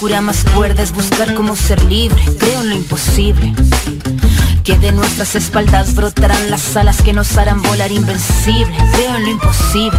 Locura más cuerda es buscar cómo ser libre. Creo en lo imposible. Que de nuestras espaldas brotarán las alas que nos harán volar invencible. Creo en lo imposible.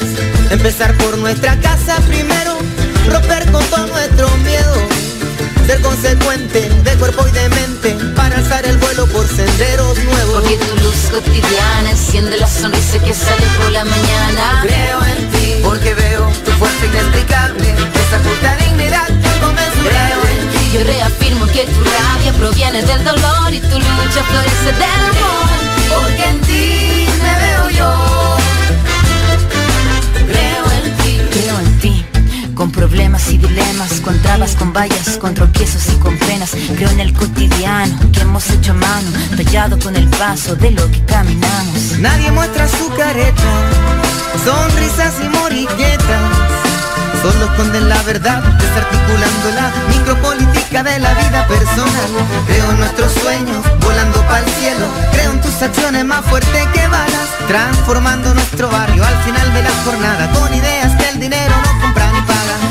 Empezar por nuestra casa primero, romper con todo nuestro miedo, ser consecuente de cuerpo y de mente para alzar el vuelo por senderos nuevos. Porque tu luz cotidiana enciende la sonrisa que sale por la mañana. Creo en ti, porque veo tu fuerza inexplicable, esa justa dignidad inconmensurable. Creo en ti. Yo reafirmo que tu rabia proviene del dolor y tu lucha florece del amor. Porque en ti me veo yo. Con problemas y dilemas, con trabas, con vallas, con tropiezos y con penas. Creo en el cotidiano que hemos hecho mano, tallado con el paso de lo que caminamos. Nadie muestra su careta, sonrisas y moriquetas. Solo esconden la verdad, desarticulando la micropolítica de la vida personal. Creo en nuestros sueños, volando para el cielo. Creo en tus acciones más fuertes que balas, transformando nuestro barrio al final de la jornada con ideas que el dinero no compra ni paga.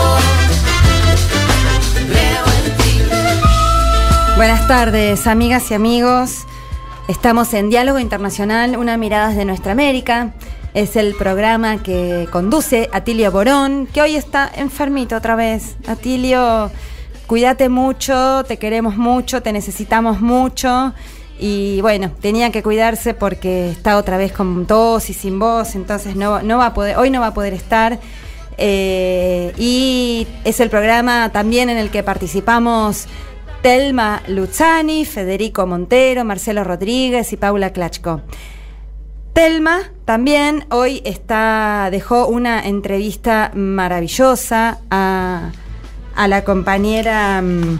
Buenas tardes, amigas y amigos. Estamos en Diálogo Internacional, una mirada de nuestra América. Es el programa que conduce Atilio Borón, que hoy está enfermito otra vez. Atilio, cuídate mucho, te queremos mucho, te necesitamos mucho. Y bueno, tenía que cuidarse porque está otra vez con tos y sin voz, entonces no, no va a poder, hoy no va a poder estar. Eh, y es el programa también en el que participamos Telma Luzzani, Federico Montero, Marcelo Rodríguez y Paula Klachko. Telma también hoy está, dejó una entrevista maravillosa a, a la compañera mm,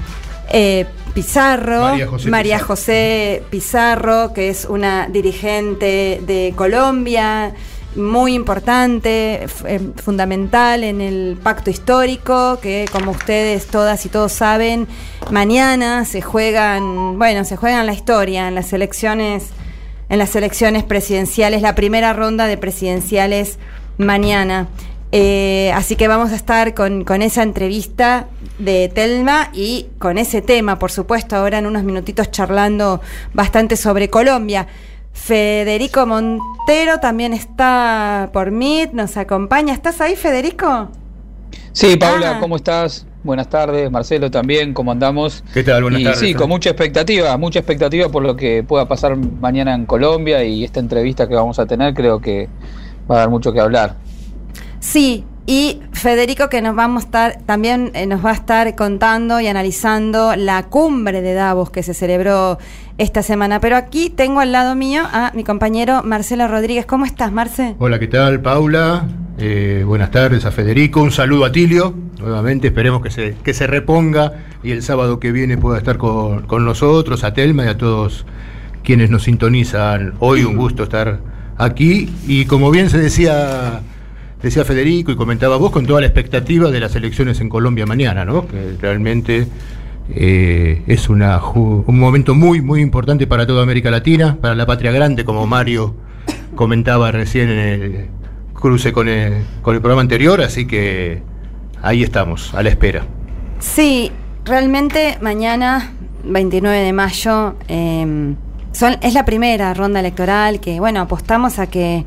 eh, Pizarro, María José María Pizarro. José Pizarro, que es una dirigente de Colombia, muy importante, eh, fundamental en el pacto histórico, que como ustedes todas y todos saben, mañana se juegan, bueno, se juegan la historia en las elecciones, en las elecciones presidenciales, la primera ronda de presidenciales mañana. Eh, así que vamos a estar con, con esa entrevista de Telma y con ese tema, por supuesto, ahora en unos minutitos charlando bastante sobre Colombia. Federico Montero también está por Meet, nos acompaña. ¿Estás ahí, Federico? Sí, Paula, Ah. ¿cómo estás? Buenas tardes, Marcelo también, ¿cómo andamos? ¿Qué tal? Buenas y tardes. sí, con mucha expectativa, mucha expectativa por lo que pueda pasar mañana en Colombia y esta entrevista que vamos a tener creo que va a dar mucho que hablar. Sí, y Federico que nos vamos a estar, también eh, nos va a estar contando y analizando la cumbre de Davos que se celebró esta semana. Pero aquí tengo al lado mío a mi compañero Marcelo Rodríguez. ¿Cómo estás, Marce? Hola, ¿qué tal, Paula? Eh, buenas tardes a Federico. Un saludo a Tilio. Nuevamente esperemos que se, que se reponga y el sábado que viene pueda estar con, con nosotros, a Telma y a todos quienes nos sintonizan. Hoy un gusto estar aquí y como bien se decía decía Federico y comentaba vos con toda la expectativa de las elecciones en Colombia mañana, ¿no? Que realmente Eh, es una, un momento muy, muy importante para toda América Latina, para la patria grande, como Mario comentaba recién en el cruce con el, con el programa anterior, así que ahí estamos, a la espera. Sí, realmente mañana, 29 de mayo, em, es la primera ronda electoral que, bueno, apostamos a que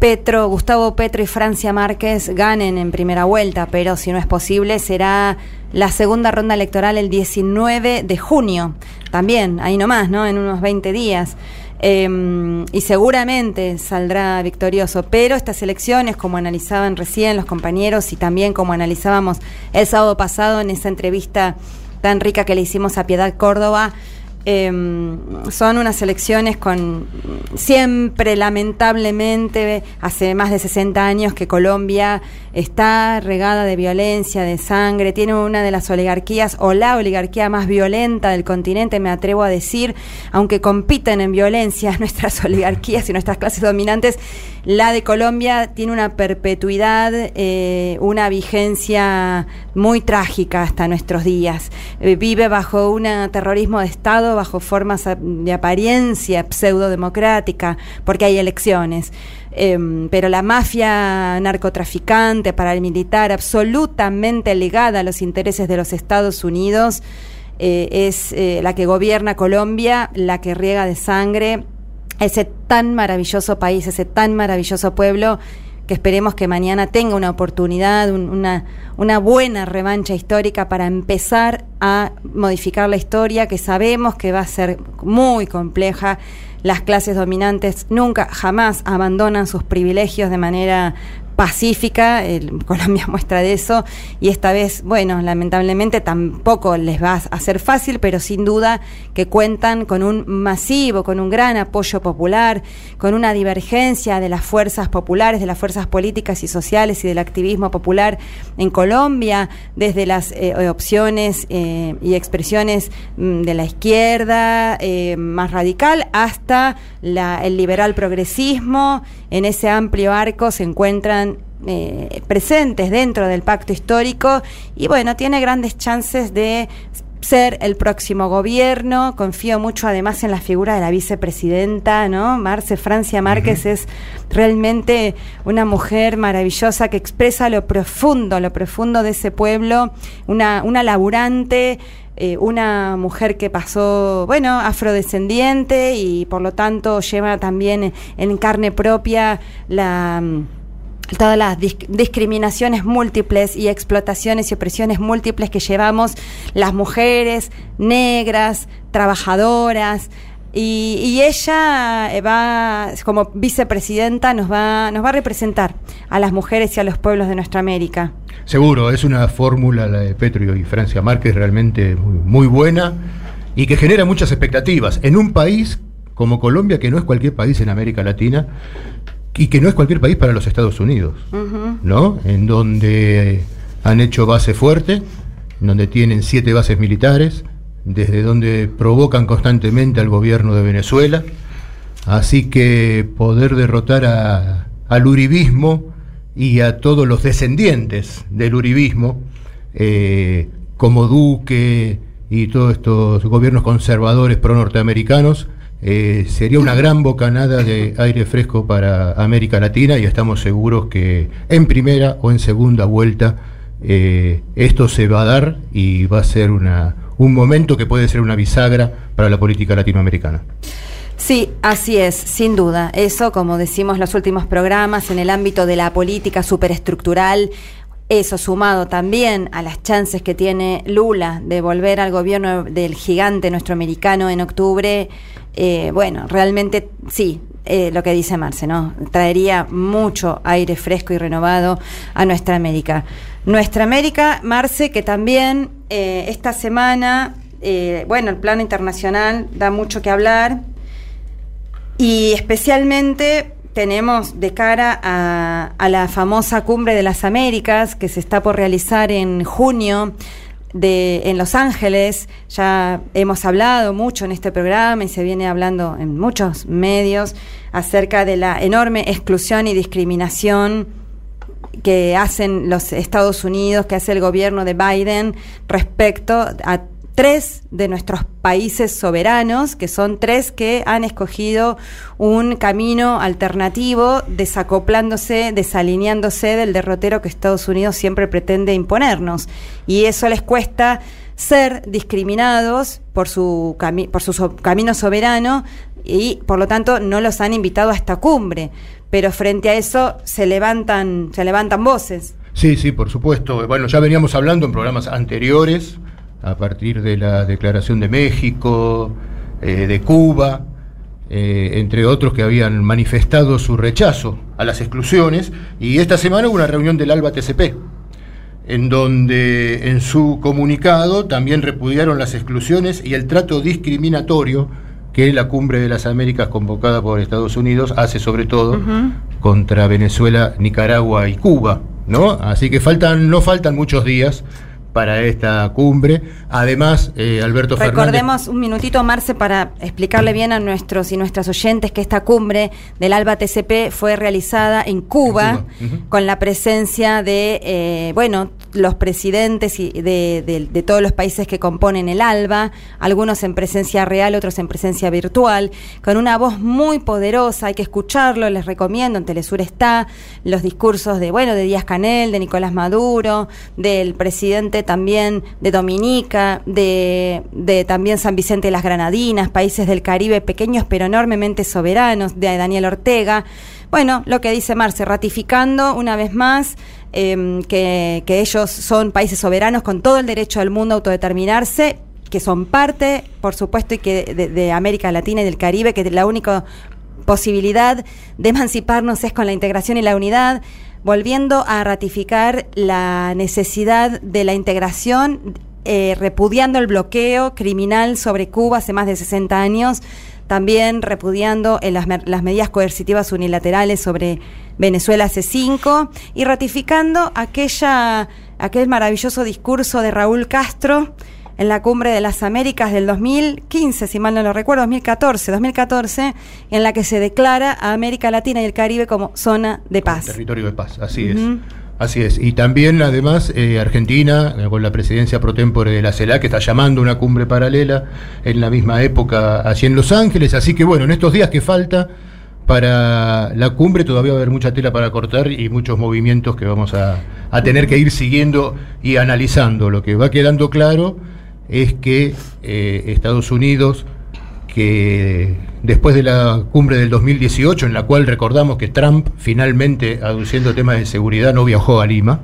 Petro, Gustavo Petro y Francia Márquez ganen en primera vuelta, pero si no es posible será la segunda ronda electoral el 19 de junio, también, ahí nomás, ¿no? En unos 20 días. Em, y seguramente saldrá victorioso. Pero estas elecciones, como analizaban recién los compañeros y también como analizábamos el sábado pasado en esa entrevista tan rica que le hicimos a Piedad Córdoba, Em, son unas elecciones con siempre, lamentablemente, hace más de 60 años que Colombia está regada de violencia, de sangre, tiene una de las oligarquías o la oligarquía más violenta del continente, me atrevo a decir, aunque compiten en violencia nuestras oligarquías y nuestras clases dominantes, la de Colombia tiene una perpetuidad, eh, una vigencia muy trágica hasta nuestros días. Eh, vive bajo un terrorismo de Estado, bajo formas de apariencia pseudo-democrática, porque hay elecciones. Em, pero la mafia narcotraficante, paramilitar, absolutamente ligada a los intereses de los Estados Unidos, eh, es la que gobierna Colombia, la que riega de sangre ese tan maravilloso país, ese tan maravilloso pueblo, que esperemos que mañana tenga una oportunidad, una, una buena revancha histórica para empezar a modificar la historia, que sabemos que va a ser muy compleja. Las clases dominantes nunca, jamás abandonan sus privilegios de manera pacífica, el, Colombia muestra de eso, y esta vez, bueno, lamentablemente tampoco les va a ser fácil, pero sin duda que cuentan con un masivo, con un gran apoyo popular, con una divergencia de las fuerzas populares, de las fuerzas políticas y sociales y del activismo popular en Colombia, desde las eh, opciones eh, y expresiones mm, de la izquierda eh, más radical hasta la, el liberal progresismo. En ese amplio arco se encuentran eh, presentes dentro del pacto histórico y bueno, tiene grandes chances de ser el próximo gobierno. Confío mucho además en la figura de la vicepresidenta, ¿no? Marce Francia Márquez es realmente una mujer maravillosa que expresa lo profundo, lo profundo de ese pueblo, una, una laburante. Eh, una mujer que pasó, bueno, afrodescendiente y por lo tanto lleva también en carne propia la todas las discriminaciones múltiples y explotaciones y opresiones múltiples que llevamos las mujeres negras, trabajadoras, y, ella eh, va, como vicepresidenta, nos va, nos va a representar a las mujeres y a los pueblos de nuestra América. Seguro, es una fórmula la de Petro y Francia Márquez realmente muy buena y que genera muchas expectativas en un país como Colombia, que no es cualquier país en América Latina, y que no es cualquier país para los Estados Unidos, ¿no? En donde han hecho base fuerte, donde tienen siete bases militares, desde donde provocan constantemente al gobierno de Venezuela. Así que poder derrotar al uribismo y a todos los descendientes del uribismo, eh, como Duque y todos estos gobiernos conservadores pro-norteamericanos, eh, sería una gran bocanada de aire fresco para América Latina y estamos seguros que en primera o en segunda vuelta eh, esto se va a dar y va a ser una, un momento que puede ser una bisagra para la política latinoamericana. Sí, así es, sin duda. Eso, como decimos los últimos programas, en el ámbito de la política superestructural, eso sumado también a las chances que tiene Lula de volver al gobierno del gigante nuestro americano en octubre, eh, bueno, realmente sí, eh, lo que dice Marce, ¿no? Traería mucho aire fresco y renovado a nuestra América. Nuestra América, Marce, que también eh, esta semana, bueno, el plano internacional da mucho que hablar y especialmente tenemos de cara a, a, la famosa cumbre de las Américas que se está por realizar en junio de, en Los Ángeles. Ya hemos hablado mucho en este programa y se viene hablando en muchos medios acerca de la enorme exclusión y discriminación que hacen los Estados Unidos, que hace el gobierno de Biden respecto a tres de nuestros países soberanos, que son tres que han escogido un camino alternativo, desacoplándose, desalineándose del derrotero que Estados Unidos siempre pretende imponernos. Y eso les cuesta ser discriminados por su, por su camino soberano y por lo tanto no los han invitado a esta cumbre. Pero frente a eso se levantan, se levantan voces. Sí, sí, por supuesto. Bueno, ya veníamos hablando en programas anteriores, a partir de la Declaración de México, eh, de Cuba, eh, entre otros que habían manifestado su rechazo a las exclusiones, y esta semana hubo una reunión del ALBA TCP, en donde en su comunicado también repudiaron las exclusiones y el trato discriminatorio que la cumbre de las Américas convocada por Estados Unidos hace sobre todo contra Venezuela, Nicaragua y Cuba, ¿no? Así que faltan, no faltan muchos días para esta cumbre. Además, eh, Alberto Recordemos un minutito, Marce, para explicarle bien a nuestros y nuestras oyentes que esta cumbre del ALBA TCP fue realizada en Cuba, con la presencia de, eh, bueno, los presidentes de, de, todos los países que componen el ALBA, algunos en presencia real, otros en presencia virtual, con una voz muy poderosa, hay que escucharlo, les recomiendo, en Telesur está, los discursos de, bueno, de Díaz Canel, de Nicolás Maduro, del presidente también de Dominica, de, de también San Vicente de las Granadinas, países del Caribe pequeños pero enormemente soberanos, de Daniel Ortega. Bueno, lo que dice Marce, ratificando una vez más Em, que, ellos son países soberanos con todo el derecho del mundo a autodeterminarse, que son parte, por supuesto, y que de, América Latina y del Caribe, que la única posibilidad de emanciparnos es con la integración y la unidad, volviendo a ratificar la necesidad de la integración, eh, repudiando el bloqueo criminal sobre Cuba hace más de 60 años, también repudiando en las, las medidas coercitivas unilaterales sobre Venezuela hace cinco y ratificando aquella, aquel maravilloso discurso de Raúl Castro en la Cumbre de las Américas del 2015, si mal no lo recuerdo, 2014, 2014, en la que se declara a América Latina y el Caribe como zona de paz. territorio de paz, así es. Así es. Y también, además, eh, Argentina, eh, con la presidencia pro tempore de la CELAC, que está llamando una cumbre paralela en la misma época allí en Los Ángeles. Así que, bueno, en estos días que falta para la cumbre todavía va a haber mucha tela para cortar y muchos movimientos que vamos a, tener que ir siguiendo y analizando. Lo que va quedando claro es que eh, Estados Unidos, que después de la cumbre del 2018, en la cual recordamos que Trump finalmente, aduciendo temas de seguridad, no viajó a Lima,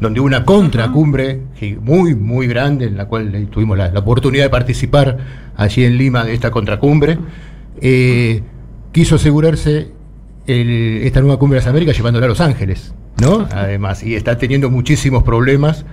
donde hubo una contracumbre muy, muy grande, en la cual tuvimos la, oportunidad de participar allí en Lima de esta contracumbre. Eh, quiso asegurarse esta nueva cumbre de las Américas llevándola a Los Ángeles, ¿no? Además, y está teniendo muchísimos problemas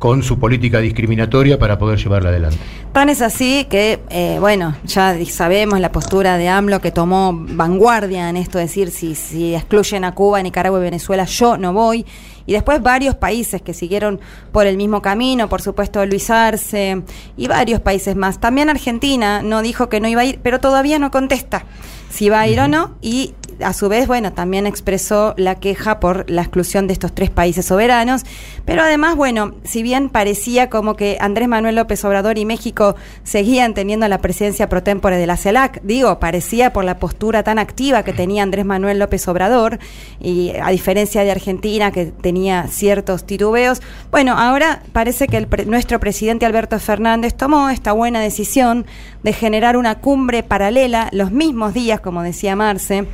con su política discriminatoria para poder llevarla adelante. Tan es así que, eh, bueno, ya sabemos la postura de AMLO que tomó vanguardia en esto, decir, si, si excluyen a Cuba, Nicaragua y Venezuela, yo no voy. Y después varios países que siguieron por el mismo camino, por supuesto Luis Arce y varios países más. También Argentina no dijo que no iba a ir, pero todavía no contesta si va a ir o no, y a su vez, bueno, también expresó la queja por la exclusión de estos tres países soberanos, pero además, bueno, si bien parecía como que Andrés Manuel López Obrador y México seguían teniendo la presidencia pro tempore de la CELAC, digo, parecía por la postura tan activa que tenía Andrés Manuel López Obrador, y a diferencia de Argentina, que tenía ciertos titubeos, bueno, ahora parece que el nuestro presidente Alberto Fernández tomó esta buena decisión de generar una cumbre paralela los mismos días, como decía Marce,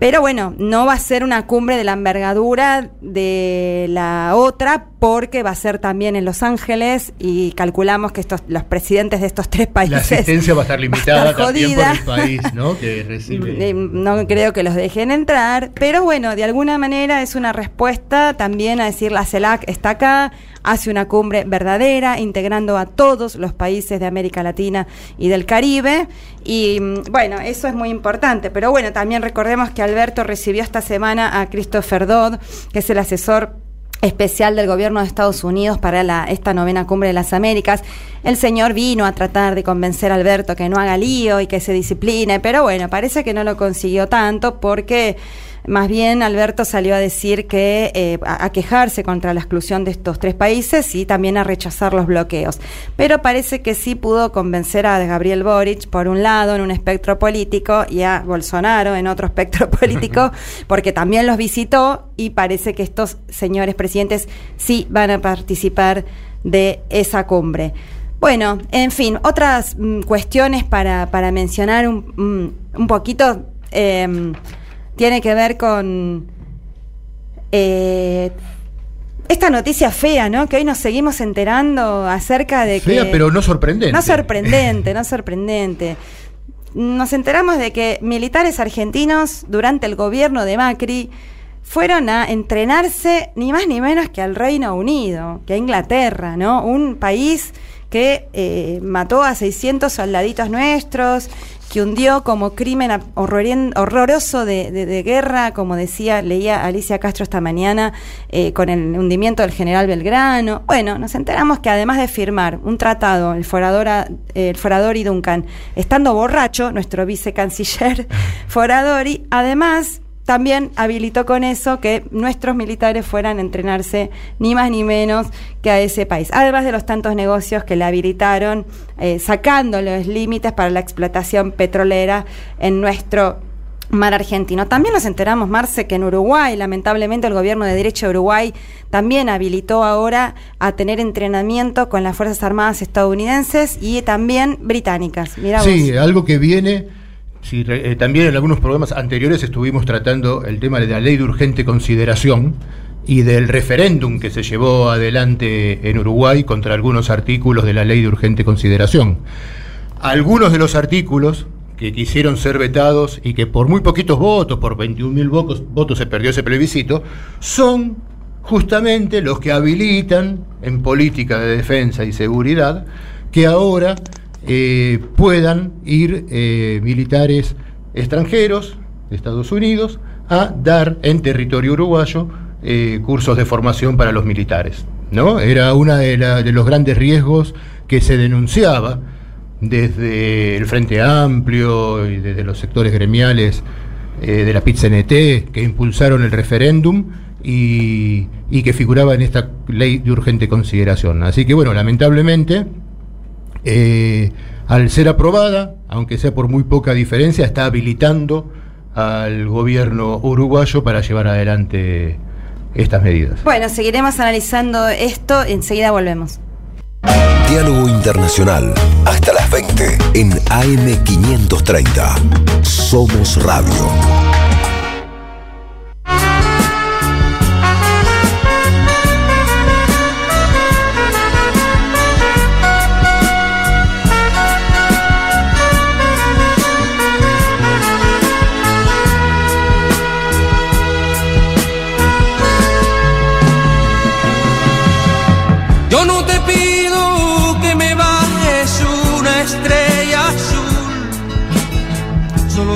pero bueno, no va a ser una cumbre de la envergadura de la otra porque va a ser también en Los Ángeles y calculamos que estos los presidentes de estos tres países... La asistencia va a estar limitada también por el país, ¿no? Que recibe... No creo que los dejen entrar, pero bueno, de alguna manera es una respuesta también a decir la CELAC está acá, hace una cumbre verdadera, integrando a todos los países de América Latina y del Caribe. Y mm, bueno, eso es muy importante. Pero bueno, también recordemos que Alberto recibió esta semana a Christopher Dodd, que es el asesor especial del gobierno de Estados Unidos para la, esta novena cumbre de las Américas. El señor vino a tratar de convencer a Alberto que no haga lío y que se discipline, pero bueno, parece que no lo consiguió tanto porque Más bien, Alberto salió a decir que eh, a, quejarse contra la exclusión de estos tres países y también a rechazar los bloqueos. Pero parece que sí pudo convencer a Gabriel Boric, por un lado, en un espectro político, y a Bolsonaro en otro espectro político, porque también los visitó y parece que estos señores presidentes sí van a participar de esa cumbre. Bueno, en fin, otras mm, cuestiones para, mencionar un, un poquito em, tiene que ver con eh, esta noticia fea, ¿no? Que hoy nos seguimos enterando acerca de que... Fea, pero no sorprendente. No sorprendente, no sorprendente. Nos enteramos de que militares argentinos durante el gobierno de Macri fueron a entrenarse ni más ni menos que al Reino Unido, que a Inglaterra, ¿no? Un país que eh, mató a 600 soldaditos nuestros, que hundió como crimen horroroso de, guerra, como decía, leía Alicia Castro esta mañana, eh, con el hundimiento del general Belgrano. Bueno, nos enteramos que además de firmar un tratado, el Foradora, el Foradori Duncan, estando borracho, nuestro vicecanciller Foradori, además también habilitó con eso que nuestros militares fueran a entrenarse ni más ni menos que a ese país. Además de los tantos negocios que le habilitaron, eh, sacando los límites para la explotación petrolera en nuestro mar argentino. También nos enteramos, Marce, que en Uruguay, lamentablemente, el gobierno de derecha de Uruguay también habilitó ahora a tener entrenamiento con las Fuerzas Armadas estadounidenses y también británicas. sí, algo que viene Sí, eh, también en algunos programas anteriores estuvimos tratando el tema de la ley de urgente consideración y del referéndum que se llevó adelante en Uruguay contra algunos artículos de la ley de urgente consideración. Algunos de los artículos que quisieron ser vetados y que por muy poquitos votos, por 21.000 votos, votos se perdió ese plebiscito, son justamente los que habilitan en política de defensa y seguridad que ahora eh, puedan ir eh, militares extranjeros de Estados Unidos a dar en territorio uruguayo eh, cursos de formación para los militares. ¿no? Era uno de, de, los grandes riesgos que se denunciaba desde el Frente Amplio y desde los sectores gremiales de la PIT-CNT que impulsaron el referéndum y, y que figuraba en esta ley de urgente consideración. Así que bueno, lamentablemente eh, al ser aprobada, aunque sea por muy poca diferencia, está habilitando al gobierno uruguayo para llevar adelante estas medidas. Bueno, seguiremos analizando esto, enseguida volvemos. Diálogo Internacional, hasta las 20 en AM530. Somos Radio.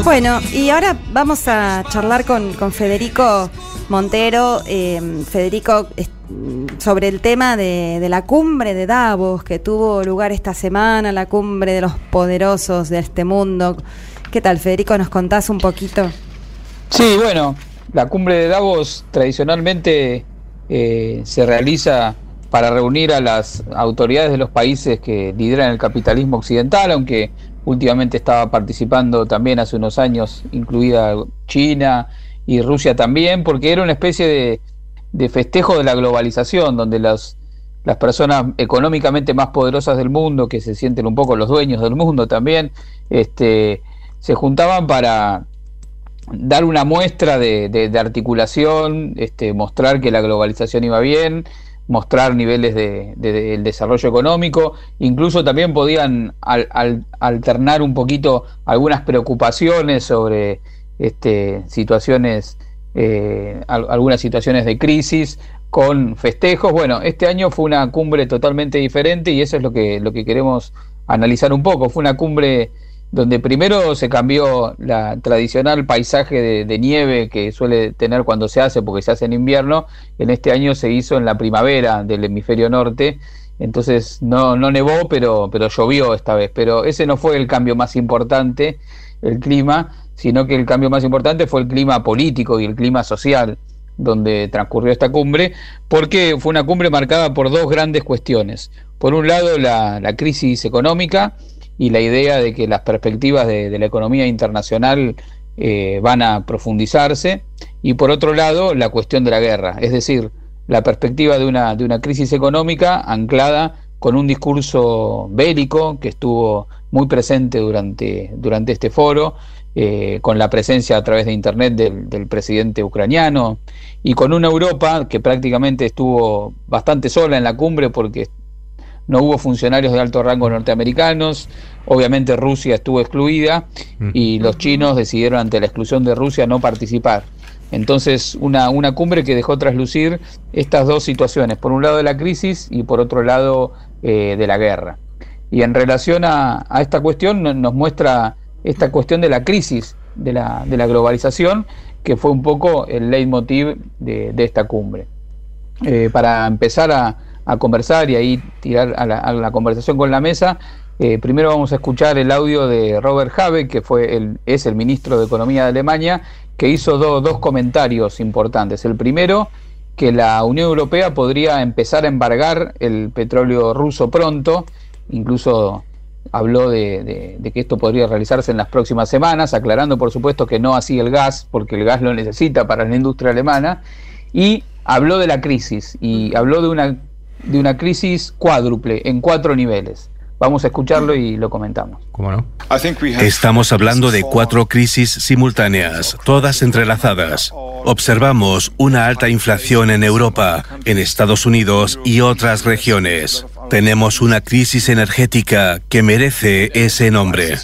Bueno, y ahora vamos a charlar con, Federico Montero, em, Federico, sobre el tema de, la cumbre de Davos que tuvo lugar esta semana, la cumbre de los poderosos de este mundo. ¿Qué tal, Federico? ¿Nos contás un poquito? Sí, bueno, la cumbre de Davos tradicionalmente eh, se realiza para reunir a las autoridades de los países que lideran el capitalismo occidental, aunque últimamente estaba participando también hace unos años, incluida China y Rusia también, porque era una especie de, festejo de la globalización, donde las, personas económicamente más poderosas del mundo, que se sienten un poco los dueños del mundo también, este, se juntaban para dar una muestra de, de articulación, este, mostrar que la globalización iba bien, mostrar niveles de, desarrollo económico, incluso también podían alternar un poquito algunas preocupaciones sobre este, situaciones, eh, algunas situaciones de crisis con festejos. Bueno, este año fue una cumbre totalmente diferente y eso es lo que, lo que queremos analizar un poco. Fue una cumbre donde primero se cambió la tradicional paisaje de, nieve que suele tener cuando se hace, porque se hace en invierno, en este año se hizo en la primavera del hemisferio norte, entonces no, no nevó, pero, pero llovió esta vez, pero ese no fue el cambio más importante. el clima, sino que el cambio más importante fue el clima político y el clima social donde transcurrió esta cumbre, porque fue una cumbre marcada por dos grandes cuestiones. Por un lado, la, crisis económica y la idea de que las perspectivas de, la economía internacional eh, van a profundizarse, y por otro lado, la cuestión de la guerra, es decir, la perspectiva de una, de una crisis económica anclada con un discurso bélico que estuvo muy presente durante, durante este foro, eh, con la presencia a través de Internet del, presidente ucraniano y con una Europa que prácticamente estuvo bastante sola en la cumbre porque no hubo funcionarios de alto rango norteamericanos, obviamente Rusia estuvo excluida mm. y los chinos decidieron ante la exclusión de Rusia no participar. Entonces, una, una cumbre que dejó traslucir estas dos situaciones, por un lado de la crisis y por otro lado eh, de la guerra. Y en relación a, a esta cuestión nos muestra esta cuestión de la crisis de la, de la globalización, que fue un poco el leitmotiv de, de esta cumbre. Eh, para empezar a, a, conversar y ahí tirar a la, conversación con la mesa, eh, primero vamos a escuchar el audio de Robert Habeck, que fue el, es el ministro de Economía de Alemania, que hizo dos comentarios importantes. El primero, que la Unión Europea podría empezar a embargar el petróleo ruso pronto, incluso habló de, que esto podría realizarse en las próximas semanas, aclarando por supuesto que no así el gas, porque el gas lo necesita para la industria alemana, y habló de la crisis, y habló de una, de una crisis cuádruple, en cuatro niveles. Vamos a escucharlo y lo comentamos. ¿Cómo no? Estamos hablando de cuatro crisis simultáneas, todas entrelazadas. Observamos una alta inflación en Europa, en Estados Unidos y otras regiones. Tenemos una crisis energética que merece ese nombre.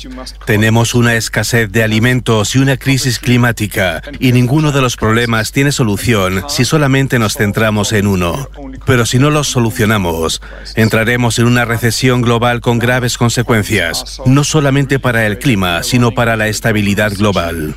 Tenemos una escasez de alimentos y una crisis climática, y ninguno de los problemas tiene solución si solamente nos centramos en uno. Pero si no los solucionamos, entraremos en una recesión global con graves consecuencias, no solamente para el clima, sino para la estabilidad global.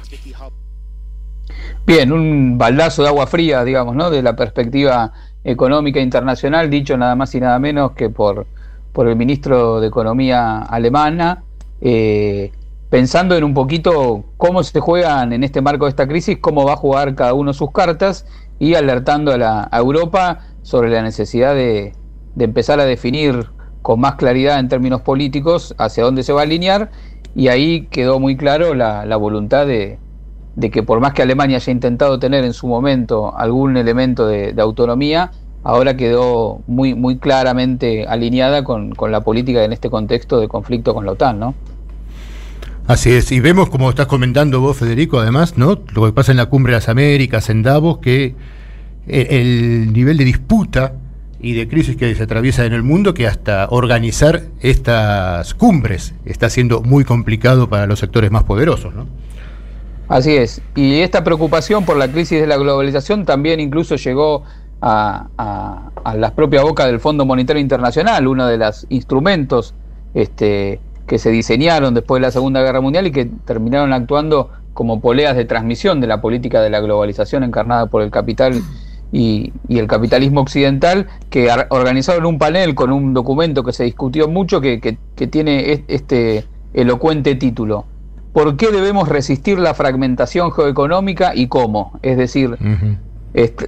Bien, un baldazo de agua fría, digamos, ¿no? De la perspectiva económica internacional, dicho nada más y nada menos que por, por el ministro de Economía alemana, eh, pensando en un poquito cómo se juegan en este marco de esta crisis, cómo va a jugar cada uno sus cartas y alertando a, la, Europa sobre la necesidad de, de empezar a definir con más claridad en términos políticos hacia dónde se va a alinear y ahí quedó muy claro la, la voluntad de, de que por más que Alemania haya intentado tener en su momento algún elemento de, autonomía, ahora quedó muy, muy claramente alineada con, la política en este contexto de conflicto con la OTAN, ¿no? Así es, y vemos como estás comentando vos, Federico, además, ¿no? Lo que pasa en la cumbre de las Américas, en Davos, que el nivel de disputa y de crisis que se atraviesa en el mundo, que hasta organizar estas cumbres está siendo muy complicado para los sectores más poderosos, ¿no? Así es. Y esta preocupación por la crisis de la globalización también incluso llegó a, a, las propias bocas del Fondo Monetario Internacional, uno de los instrumentos este, que se diseñaron después de la Segunda Guerra Mundial y que terminaron actuando como poleas de transmisión de la política de la globalización encarnada por el capital y, el capitalismo occidental, que organizaron un panel con un documento que se discutió mucho que, que tiene este elocuente título por qué debemos resistir la fragmentación geoeconómica y cómo. Es decir,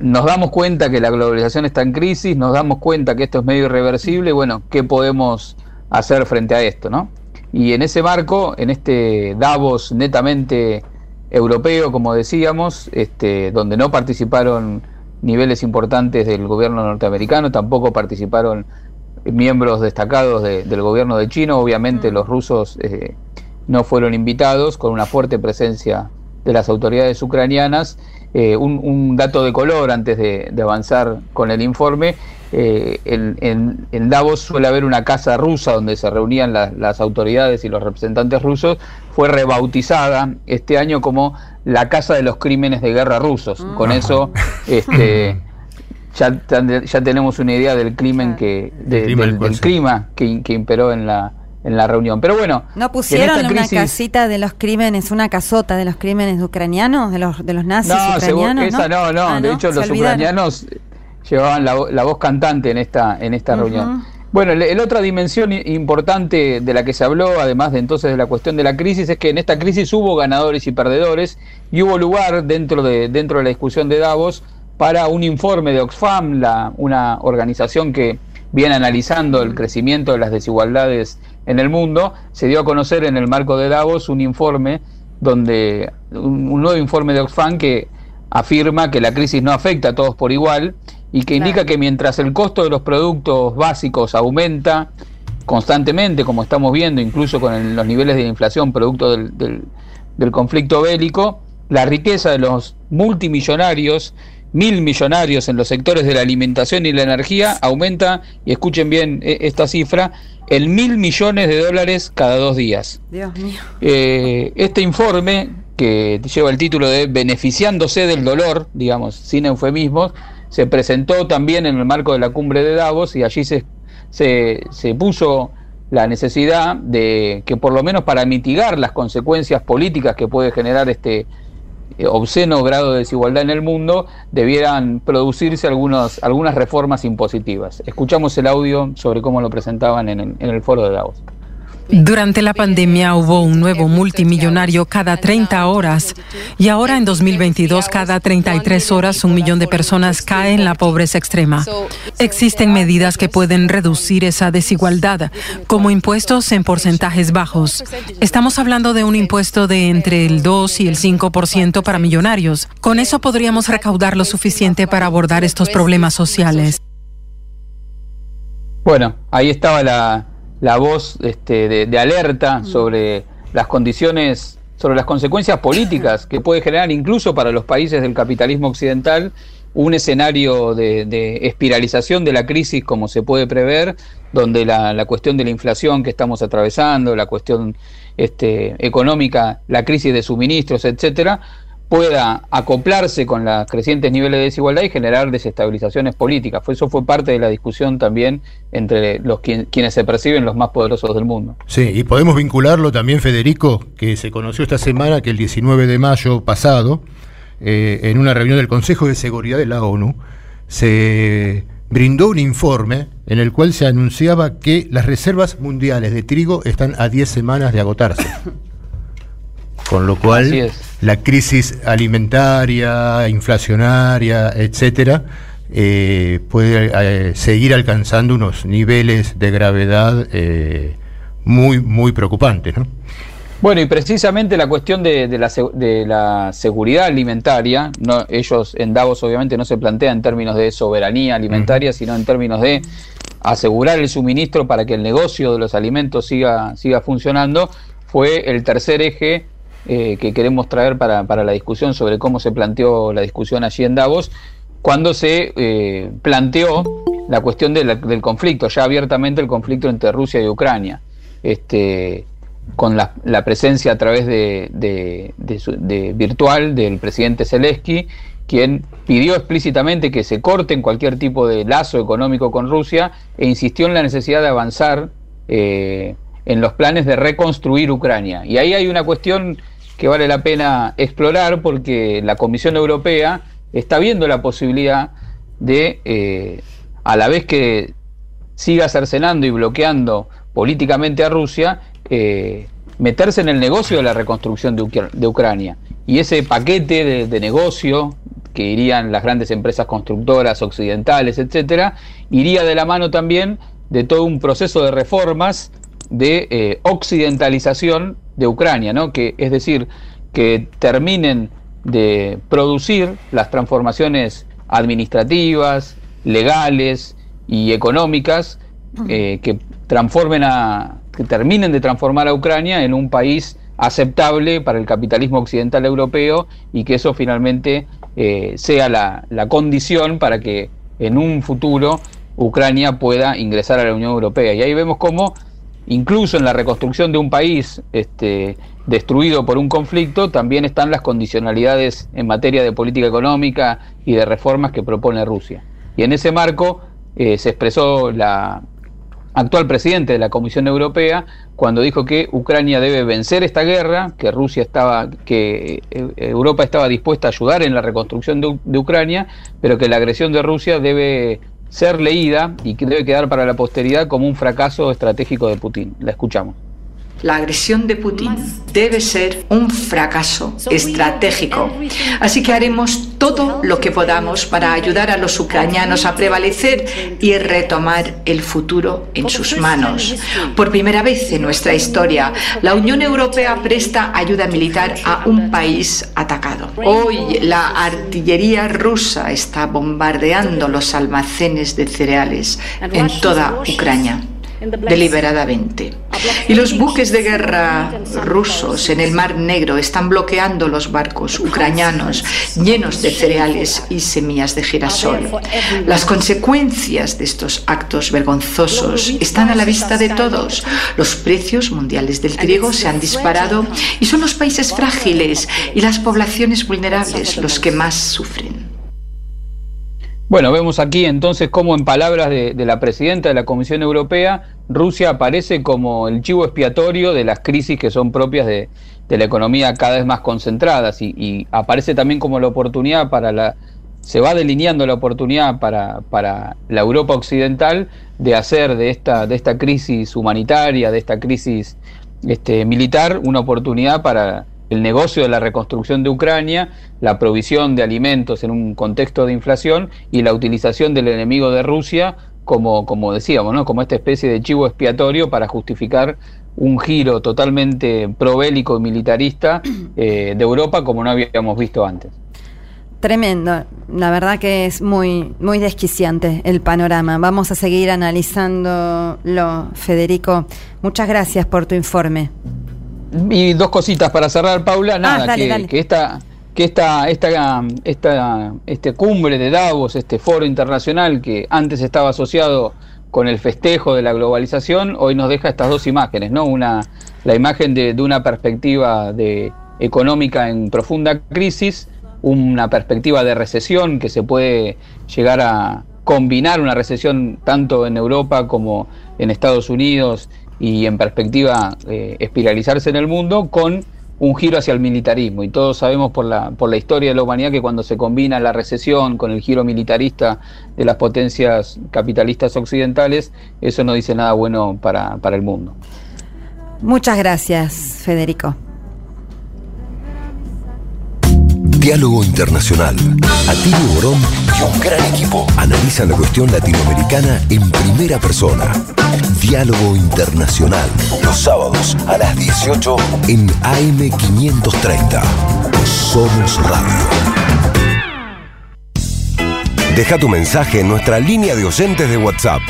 nos damos cuenta que la globalización está en crisis, nos damos cuenta que esto es medio irreversible, bueno, ¿qué podemos hacer frente a esto? ¿no? Y en ese marco, en este Davos netamente europeo, como decíamos, este, donde no participaron niveles importantes del gobierno norteamericano, tampoco participaron miembros destacados del gobierno de China, obviamente los rusos eh, no fueron invitados, con una fuerte presencia de las autoridades ucranianas. Eh, un, dato de color antes de, avanzar con el informe. Eh, en, Davos suele haber una casa rusa donde se reunían las autoridades y los representantes rusos. Fue rebautizada este año como la Casa de los Crímenes de Guerra Rusos. Con eso este, ya, ya tenemos una idea del crimen que, del, clima que, que imperó en la, en la reunión. Pero bueno. ¿No pusieron una casita de los crímenes, una casota de los crímenes ucranianos, de los, de los nazis no, ucranianos? Esa no, no. Ah, de hecho, los ucranianos llevaban la, voz cantante en esta, en esta reunión. Bueno, la otra dimensión importante de la que se habló, además de entonces de la cuestión de la crisis, es que en esta crisis hubo ganadores y perdedores y hubo lugar dentro de, dentro de la discusión de Davos para un informe de Oxfam, la, una organización que viene analizando el crecimiento de las desigualdades en el mundo. Se dio a conocer en el marco de Davos un informe donde un, nuevo informe de Oxfam que afirma que la crisis no afecta a todos por igual y que indica que mientras el costo de los productos básicos aumenta constantemente, como estamos viendo, incluso con los niveles de inflación producto del, del, conflicto bélico, la riqueza de los multimillonarios, mil millonarios en los sectores de la alimentación y la energía, aumenta, y escuchen bien e, esta cifra, en mil millones de dólares cada dos días. Dios mío. Eh, este informe, que lleva el título de Beneficiándose del dolor, digamos, sin eufemismos, se presentó también en el marco de la cumbre de Davos y allí se, se, se puso la necesidad de que por lo menos para mitigar las consecuencias políticas que puede generar este obsceno grado de desigualdad en el mundo, debieran producirse algunos, algunas reformas impositivas. Escuchamos el audio sobre cómo lo presentaban en el, en el foro de Davos. Durante la pandemia hubo un nuevo multimillonario cada 30 horas y ahora en 2022 cada 33 horas un millón de personas cae en la pobreza extrema. Existen medidas que pueden reducir esa desigualdad, como impuestos en porcentajes bajos. Estamos hablando de un impuesto de entre el 2 y el 5% para millonarios. Con eso podríamos recaudar lo suficiente para abordar estos problemas sociales. Bueno, ahí estaba la la voz este, de, alerta mm. sobre las condiciones, sobre las consecuencias políticas que puede generar incluso para los países del capitalismo occidental un escenario de, espiralización de la crisis como se puede prever, donde la, cuestión de la inflación que estamos atravesando, la cuestión este, económica, la crisis de suministros, etcétera, pueda acoplarse con los crecientes niveles de desigualdad y generar desestabilizaciones políticas. Eso fue parte de la discusión también entre los quienes se perciben los más poderosos del mundo. Sí, y podemos vincularlo también, Federico, que se conoció esta semana que el 19 de mayo pasado, eh, en una reunión del Consejo de Seguridad de la ONU, se brindó un informe en el cual se anunciaba que las reservas mundiales de trigo están a 10 semanas de agotarse. Con lo cual, la crisis alimentaria, inflacionaria, etcétera, eh, puede eh, seguir alcanzando unos niveles de gravedad eh, muy, muy preocupantes. ¿no? Bueno, y precisamente la cuestión de, la, de, la, seguridad alimentaria, no, ellos en Davos obviamente no se plantea en términos de soberanía alimentaria, sino en términos de asegurar el suministro para que el negocio de los alimentos siga, siga funcionando, fue el tercer eje eh, que queremos traer para, para, la discusión sobre cómo se planteó la discusión allí en Davos, cuando se eh, planteó la cuestión del conflicto, ya abiertamente el conflicto entre Rusia y Ucrania, este, con la, presencia a través de, de, virtual del presidente Zelensky, quien pidió explícitamente que se corten cualquier tipo de lazo económico con Rusia e insistió en la necesidad de avanzar eh, en los planes de reconstruir Ucrania. Y ahí hay una cuestión que vale la pena explorar porque la Comisión Europea está viendo la posibilidad de, eh, a la vez que siga cercenando y bloqueando políticamente a Rusia, eh, meterse en el negocio de la reconstrucción de, Ucrania. Y ese paquete de, negocio que irían las grandes empresas constructoras occidentales, etcétera, iría de la mano también de todo un proceso de reformas de eh, occidentalización de Ucrania, ¿no? que es decir, que terminen de producir las transformaciones administrativas, legales y económicas eh, que transformen a que terminen de transformar a Ucrania en un país aceptable para el capitalismo occidental europeo y que eso finalmente eh, sea la, la condición para que en un futuro Ucrania pueda ingresar a la Unión Europea. Y ahí vemos cómo incluso en la reconstrucción de un país este, destruido por un conflicto, también están las condicionalidades en materia de política económica y de reformas que propone Rusia. Y en ese marco eh, se expresó la actual presidente de la Comisión Europea cuando dijo que Ucrania debe vencer esta guerra, que Rusia estaba, que eh, Europa estaba dispuesta a ayudar en la reconstrucción de, de Ucrania, pero que la agresión de Rusia debe ser leída y que debe quedar para la posteridad como un fracaso estratégico de Putin. La escuchamos. La agresión de Putin debe ser un fracaso estratégico. Así que haremos todo lo que podamos para ayudar a los ucranianos a prevalecer y retomar el futuro en sus manos. Por primera vez en nuestra historia, la Unión Europea presta ayuda militar a un país atacado. Hoy la artillería rusa está bombardeando los almacenes de cereales en toda Ucrania deliberadamente. Y los buques de guerra rusos en el Mar Negro están bloqueando los barcos ucranianos llenos de cereales y semillas de girasol. Las consecuencias de estos actos vergonzosos están a la vista de todos. Los precios mundiales del trigo se han disparado y son los países frágiles y las poblaciones vulnerables los que más sufren. Bueno, vemos aquí entonces cómo en palabras de, la presidenta de la Comisión Europea, Rusia aparece como el chivo expiatorio de las crisis que son propias de, la economía cada vez más concentradas y, aparece también como la oportunidad para la... Se va delineando la oportunidad para, para la Europa occidental de hacer de esta, de esta crisis humanitaria, de esta crisis este, militar, una oportunidad para el negocio de la reconstrucción de Ucrania, la provisión de alimentos en un contexto de inflación y la utilización del enemigo de Rusia como, como decíamos, ¿no? como esta especie de chivo expiatorio para justificar un giro totalmente probélico y militarista eh, de Europa como no habíamos visto antes. Tremendo, la verdad que es muy, muy desquiciante el panorama. Vamos a seguir analizándolo, Federico. Muchas gracias por tu informe. Y dos cositas para cerrar, Paula. Ah, Nada, que, esta, que esta, esta, esta, este cumbre de Davos, este foro internacional que antes estaba asociado con el festejo de la globalización, hoy nos deja estas dos imágenes, ¿no? Una, la imagen de, de una perspectiva de económica en profunda crisis, una perspectiva de recesión que se puede llegar a combinar una recesión tanto en Europa como en Estados Unidos y en perspectiva eh, espiralizarse en el mundo con un giro hacia el militarismo. Y todos sabemos por la, por la historia de la humanidad que cuando se combina la recesión con el giro militarista de las potencias capitalistas occidentales, eso no dice nada bueno para, para el mundo. Muchas gracias, Federico. Diálogo Internacional. Atilio Borón y un gran equipo analizan la cuestión latinoamericana en primera persona. Diálogo Internacional. Los sábados a las 18 en AM530. Somos Radio. Deja tu mensaje en nuestra línea de oyentes de WhatsApp.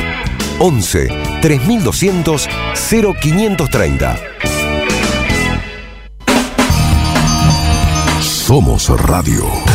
11 3200 0530. Somos Radio.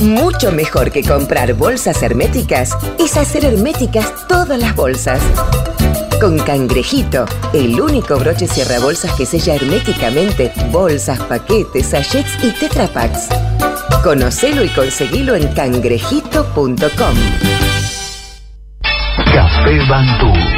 Mucho mejor que comprar bolsas herméticas es hacer herméticas todas las bolsas. Con Cangrejito, el único broche cierra bolsas que sella herméticamente bolsas, paquetes, sachets y tetrapacks. Conocelo y conseguilo en cangrejito.com. Café Bantú.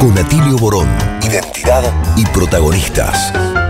Con Atilio Borón. Identidad y protagonistas.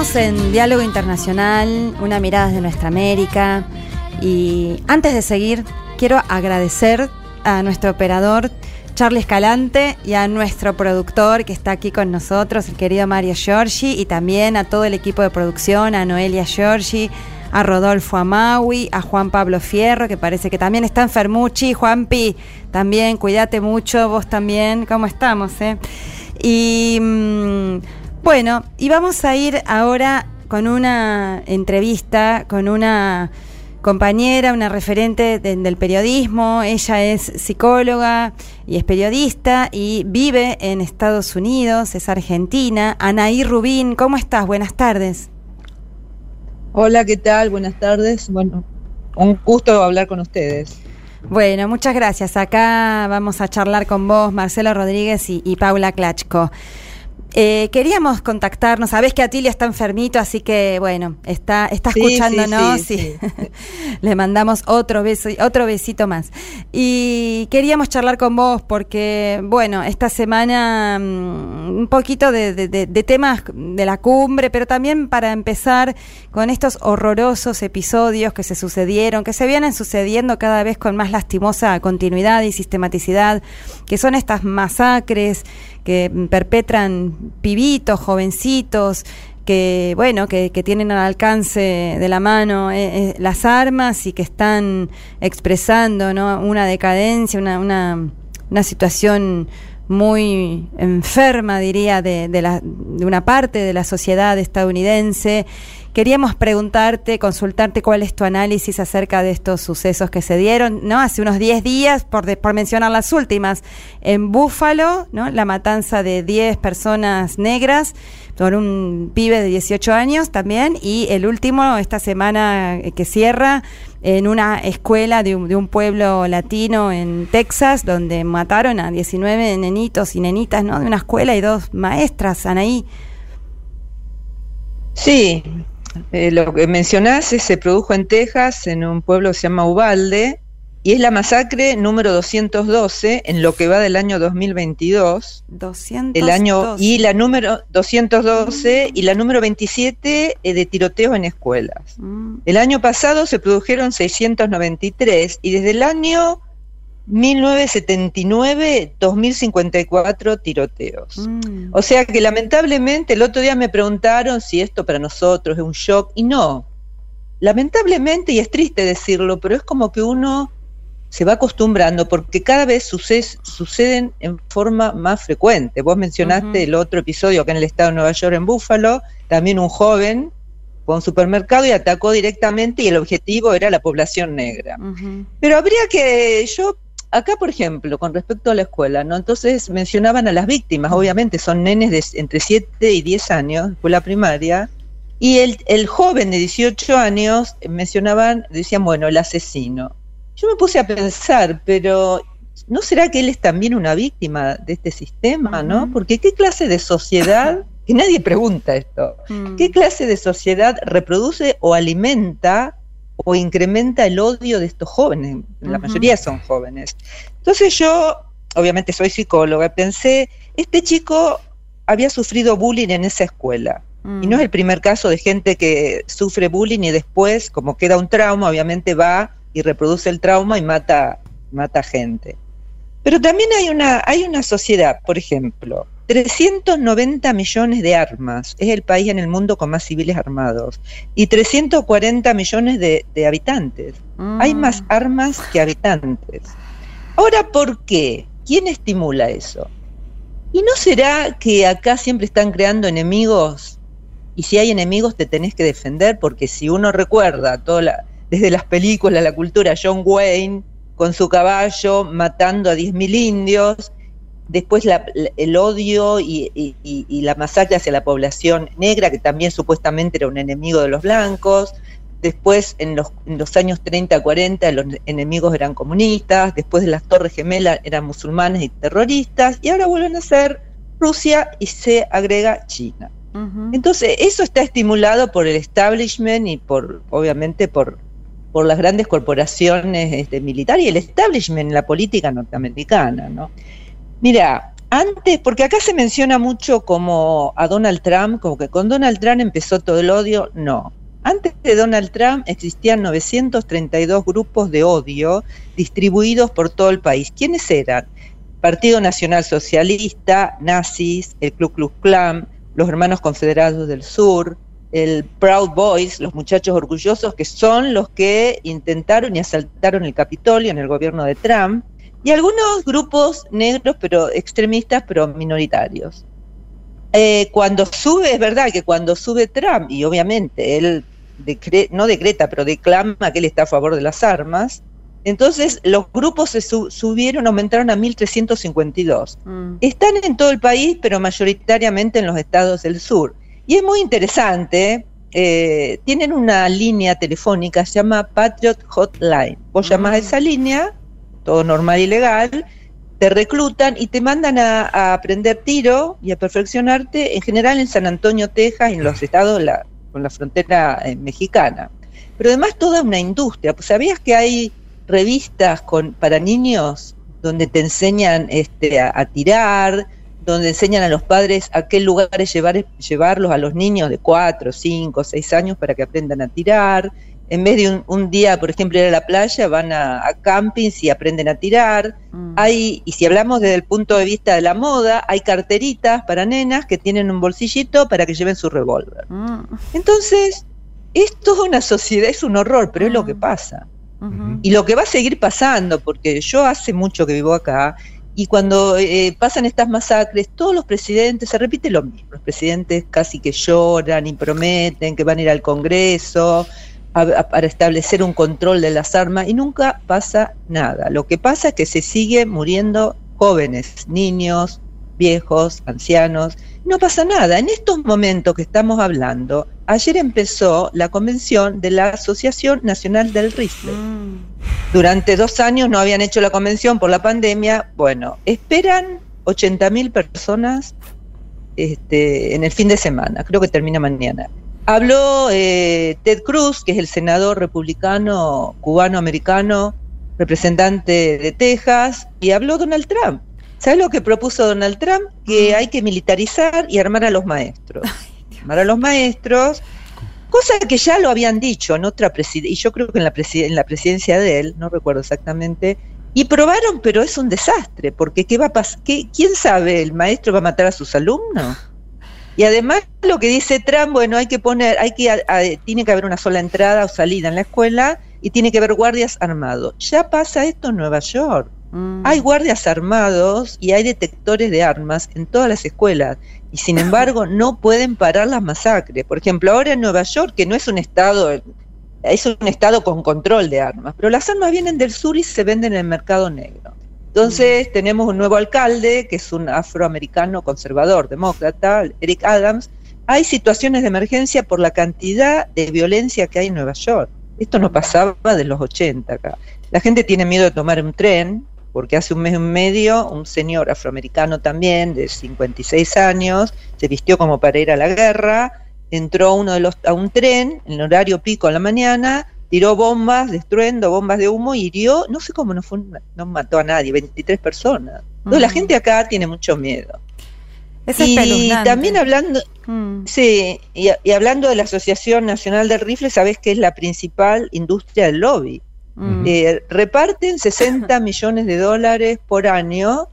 Estamos en Diálogo Internacional, una mirada de nuestra América. Y antes de seguir, quiero agradecer a nuestro operador Charlie Escalante y a nuestro productor que está aquí con nosotros, el querido Mario Giorgi, y también a todo el equipo de producción, a Noelia Giorgi, a Rodolfo Amaui, a Juan Pablo Fierro, que parece que también está enfermuchi. Juanpi, también cuídate mucho, vos también, ¿cómo estamos? eh? Y mm, bueno, y vamos a ir ahora con una entrevista con una compañera, una referente de- del periodismo. Ella es psicóloga y es periodista y vive en Estados Unidos, es argentina. Anaí Rubín, ¿cómo estás? Buenas tardes. Hola, ¿qué tal? Buenas tardes. Bueno, un gusto hablar con ustedes. Bueno, muchas gracias. Acá vamos a charlar con vos, Marcelo Rodríguez y, y Paula Klachko. Eh, queríamos contactarnos, sabés que Atilio está enfermito, así que bueno, está, está Sí, escuchándonos sí, y le mandamos otro beso, otro besito más. Y queríamos charlar con vos porque, bueno, esta semana mm, un poquito de, de- de- de temas de la cumbre, pero también para empezar con estos horrorosos episodios que se sucedieron, que se vienen sucediendo cada vez con más lastimosa continuidad y sistematicidad, que son estas masacres que perpetran pibitos, jovencitos, que bueno, que, que tienen al alcance de la mano eh, eh, las armas y que están expresando ¿no? una decadencia, una, una, una situación muy enferma, diría, de, de una parte de la sociedad estadounidense. Queríamos preguntarte, consultarte cuál es tu análisis acerca de estos sucesos que se dieron, ¿no? Hace unos 10 días, por, de- por mencionar las últimas, en Búfalo, ¿no? La matanza de 10 personas negras por un pibe de 18 años también, y el último, esta semana eh, que cierra, en una escuela de un, pueblo latino en Texas, donde mataron a 19 nenitos y nenitas, ¿no? De una escuela y dos maestras, Anaí. Sí, eh, lo que mencionás es- se produjo en Texas, en un pueblo que se llama Ubalde, y es la masacre número 212 en lo que va del año 2022. 212. El año y la número 212 y la número 27 eh, de tiroteos en escuelas. Mm. El año pasado se produjeron 693 y desde el año 1979 2054 tiroteos. Mm. O sea que lamentablemente el otro día me preguntaron si esto para nosotros es un shock y no. Lamentablemente, y es triste decirlo, pero es como que uno se va acostumbrando porque cada vez suceden en forma más frecuente. Vos mencionaste el otro episodio que en el estado de Nueva York, en Búfalo, también un joven fue a un supermercado y atacó directamente y el objetivo era la población negra. Pero habría que, yo acá por ejemplo, con respecto a la escuela, ¿no? Entonces mencionaban a las víctimas, obviamente son nenes de entre 7 y 10 años, escuela primaria, y el, el joven de 18 años mencionaban, decían, bueno, el asesino. Yo me puse a pensar, pero ¿no será que él es también una víctima de este sistema, no? Porque ¿qué clase de sociedad, que nadie pregunta esto, Mm. qué clase de sociedad reproduce o alimenta o incrementa el odio de estos jóvenes? La mayoría son jóvenes. Entonces yo, obviamente soy psicóloga, pensé, este chico había sufrido bullying en esa escuela. Y no es el primer caso de gente que sufre bullying y después, como queda un trauma, obviamente va y reproduce el trauma y mata, mata gente. Pero también hay una, hay una sociedad, por ejemplo, 390 millones de armas, es el país en el mundo con más civiles armados, y 340 millones de, de habitantes. Hay más armas que habitantes. Ahora, ¿por qué? ¿Quién estimula eso? ¿Y no será que acá siempre están creando enemigos? Y si hay enemigos te tenés que defender, porque si uno recuerda toda la- desde las películas, la cultura, John Wayne con su caballo matando a 10.000 indios, después la- el odio y, y- y- y la masacre hacia la población negra, que también supuestamente era un enemigo de los blancos, después en los, en los años 30, 40 los enemigos eran comunistas, después de las Torres Gemelas eran musulmanes y terroristas, y ahora vuelven a ser Rusia y se agrega China. Entonces, eso está estimulado por el establishment y por, obviamente, por, por las grandes corporaciones este, militares y el establishment en la política norteamericana, ¿no? Mira, antes, porque acá se menciona mucho como a Donald Trump, como que con Donald Trump empezó todo el odio, no. Antes de Donald Trump existían 932 grupos de odio distribuidos por todo el país. ¿Quiénes eran? Partido Nacional Socialista, nazis, el Ku Klux Klan, los Hermanos Confederados del Sur, el Proud Boys, los muchachos orgullosos, que son los que intentaron y asaltaron el Capitolio en el gobierno de Trump, y algunos grupos negros, pero extremistas, pero minoritarios. Eh, cuando sube, es verdad que cuando sube Trump, y obviamente él decre- no decreta, pero declama que él está a favor de las armas, entonces los grupos se su- subieron, aumentaron a 1.352. Están en todo el país, pero mayoritariamente en los estados del sur. Y es muy interesante, eh, tienen una línea telefónica, se llama Patriot Hotline. Vos llamás a esa línea, todo normal y legal, te reclutan y te mandan a, a aprender tiro y a perfeccionarte, en general en San Antonio, Texas, en los estados la- con la frontera eh, mexicana. Pero además toda una industria. Pues, ¿Sabías que hay revistas con, para niños donde te enseñan este, a, a tirar, donde enseñan a los padres a qué lugares llevar, llevarlos a los niños de 4, 5, 6 años para que aprendan a tirar? En vez de un, un día, por ejemplo, ir a la playa, van a, a campings y aprenden a tirar. Hay, y si hablamos desde el punto de vista de la moda, hay carteritas para nenas que tienen un bolsillito para que lleven su revólver. Entonces, esto es una sociedad, es un horror, pero es lo que pasa. Y lo que va a seguir pasando, porque yo hace mucho que vivo acá, y cuando eh, pasan estas masacres, todos los presidentes, se repite lo mismo, los presidentes casi que lloran y prometen que van a ir al Congreso a- a- para establecer un control de las armas y nunca pasa nada. Lo que pasa es que se sigue muriendo jóvenes, niños, viejos, ancianos, no pasa nada. En estos momentos que estamos hablando, ayer empezó la convención de la Asociación Nacional del Rifle. Durante dos años no habían hecho la convención por la pandemia. Bueno, esperan 80.000 personas este, en el fin de semana, creo que termina mañana. Habló eh, Ted Cruz, que es el senador republicano cubano-americano, representante de Texas, y habló Donald Trump. ¿Sabes lo que propuso Donald Trump? Que hay que militarizar y armar a los maestros. Armar a los maestros, cosa que ya lo habían dicho en otra presidencia, y yo creo que en la, en la presidencia de él, no recuerdo exactamente, y probaron, pero es un desastre, porque ¿qué va a pasar? ¿Quién sabe? ¿El maestro va a matar a sus alumnos? Y además lo que dice Trump, bueno, hay que poner, hay que, a- a- tiene que haber una sola entrada o salida en la escuela y tiene que haber guardias armados. Ya pasa esto en Nueva York. Mm. Hay guardias armados y hay detectores de armas en todas las escuelas y sin embargo no pueden parar las masacres. Por ejemplo, ahora en Nueva York, que no es un estado, es un estado con control de armas, pero las armas vienen del sur y se venden en el mercado negro. Entonces tenemos un nuevo alcalde, que es un afroamericano conservador, demócrata, Eric Adams. Hay situaciones de emergencia por la cantidad de violencia que hay en Nueva York. Esto no pasaba de los 80 acá. La gente tiene miedo de tomar un tren, porque hace un mes y medio un señor afroamericano también, de 56 años, se vistió como para ir a la guerra, entró uno de los, a un tren en el horario pico en la mañana, tiró bombas, destruyendo bombas de humo y hirió, no sé cómo no, fue, no mató a nadie, 23 personas. Entonces la Mm. gente acá tiene mucho miedo. Es y también hablando, Mm. sí, y, y hablando de la Asociación Nacional del Rifle, sabes que es la principal industria del lobby. Mm. Eh, reparten 60 millones de dólares por año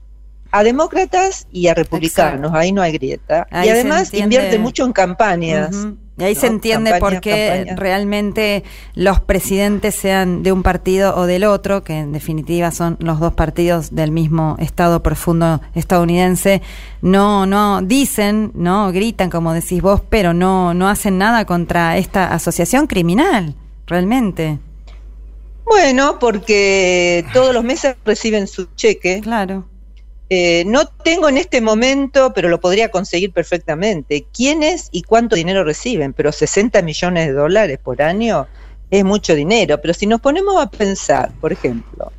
a demócratas y a republicanos, ahí no hay grieta. Ahí y además invierte mucho en campañas. Y ahí se entiende por qué realmente los presidentes sean de un partido o del otro, que en definitiva son los dos partidos del mismo Estado profundo estadounidense, no, no dicen, no gritan como decís vos, pero no, no hacen nada contra esta asociación criminal, realmente. Bueno, porque todos los meses reciben su cheque. Claro. Eh, no tengo en este momento, pero lo podría conseguir perfectamente, quiénes y cuánto dinero reciben, pero 60 millones de dólares por año es mucho dinero. Pero si nos ponemos a pensar, por ejemplo,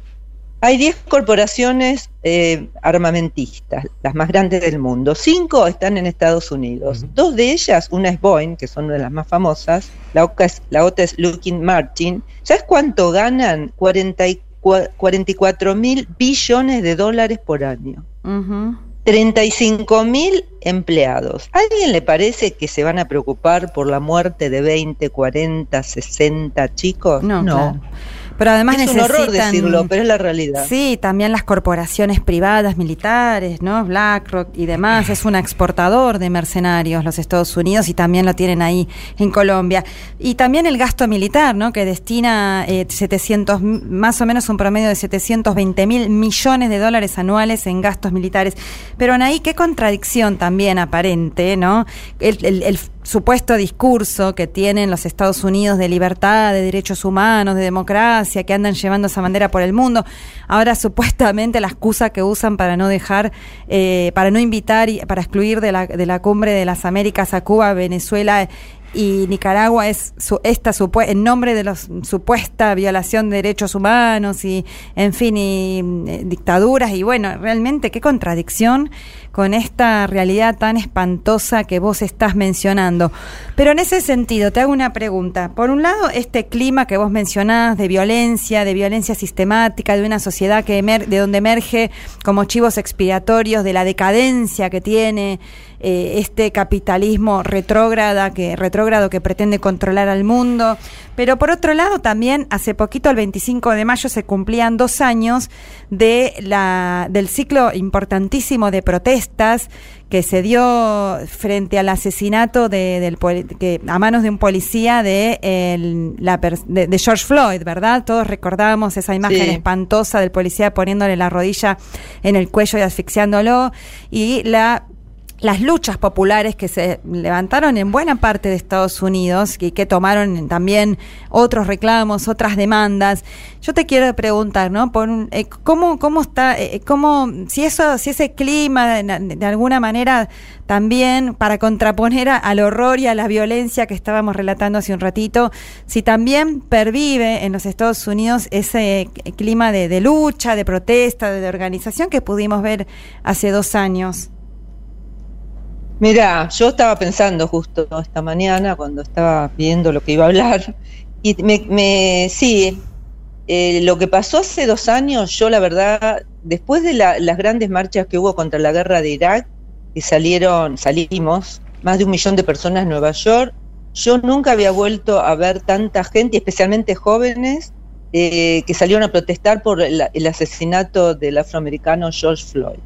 hay 10 corporaciones eh, armamentistas, las más grandes del mundo. Cinco están en Estados Unidos. Dos de ellas, una es Boeing, que son una de las más famosas, la otra es, la otra es Lockheed Martin. ¿Sabes cuánto ganan? 44 44 mil billones de dólares por año. Ujú. 35 mil empleados. ¿A alguien le parece que se van a preocupar por la muerte de 20, 40, 60 chicos? No, claro. Pero además es un necesitan... horror decirlo, pero es la realidad. Sí, también las corporaciones privadas militares, ¿no? BlackRock y demás, es un exportador de mercenarios los Estados Unidos y también lo tienen ahí en Colombia. Y también el gasto militar, ¿no? Que destina eh, 700, m- más o menos un promedio de 720 mil millones de dólares anuales en gastos militares. Pero Anaí, qué contradicción también aparente, ¿no? El, el- el supuesto discurso que tienen los Estados Unidos de libertad, de derechos humanos, de democracia, que andan llevando esa bandera por el mundo. Ahora supuestamente la excusa que usan para no dejar, eh, para no invitar y para excluir de la, de la cumbre de las Américas a Cuba, Venezuela y Nicaragua es su, esta en nombre de la supuesta violación de derechos humanos y en fin y eh, dictaduras y bueno realmente qué contradicción con esta realidad tan espantosa que vos estás mencionando. Pero en ese sentido te hago una pregunta. Por un lado este clima que vos mencionás de violencia de violencia sistemática de una sociedad que emer- de donde emerge como chivos expiatorios de la decadencia que tiene eh, este capitalismo retrógrada que retrógrado que pretende controlar al mundo. Pero por otro lado, también hace poquito, el 25 de mayo, se cumplían dos años de la, del ciclo importantísimo de protestas que se dio frente al asesinato de, del, que, a manos de un policía de, el- la, de, de George Floyd, ¿verdad? Todos recordamos esa imagen Sí. espantosa del policía poniéndole la rodilla en el cuello y asfixiándolo y la las luchas populares que se levantaron en buena parte de Estados Unidos y que tomaron también otros reclamos, otras demandas. Yo te quiero preguntar, ¿no? Por un- eh, cómo cómo está eh, cómo si eso si ese clima de, alguna manera también para contraponer a- al horror y a la violencia que estábamos relatando hace un ratito, si también pervive en los Estados Unidos ese clima de, de lucha, de protesta, de organización que pudimos ver hace dos años. Mira, yo estaba pensando justo esta mañana cuando estaba viendo lo que iba a hablar y me, me sí, eh, lo que pasó hace dos años, yo la verdad, después de la- las grandes marchas que hubo contra la guerra de Irak, que salieron, salimos, más de un millón de personas en Nueva York, yo nunca había vuelto a ver tanta gente, especialmente jóvenes, eh, que salieron a protestar por el, el asesinato del afroamericano George Floyd.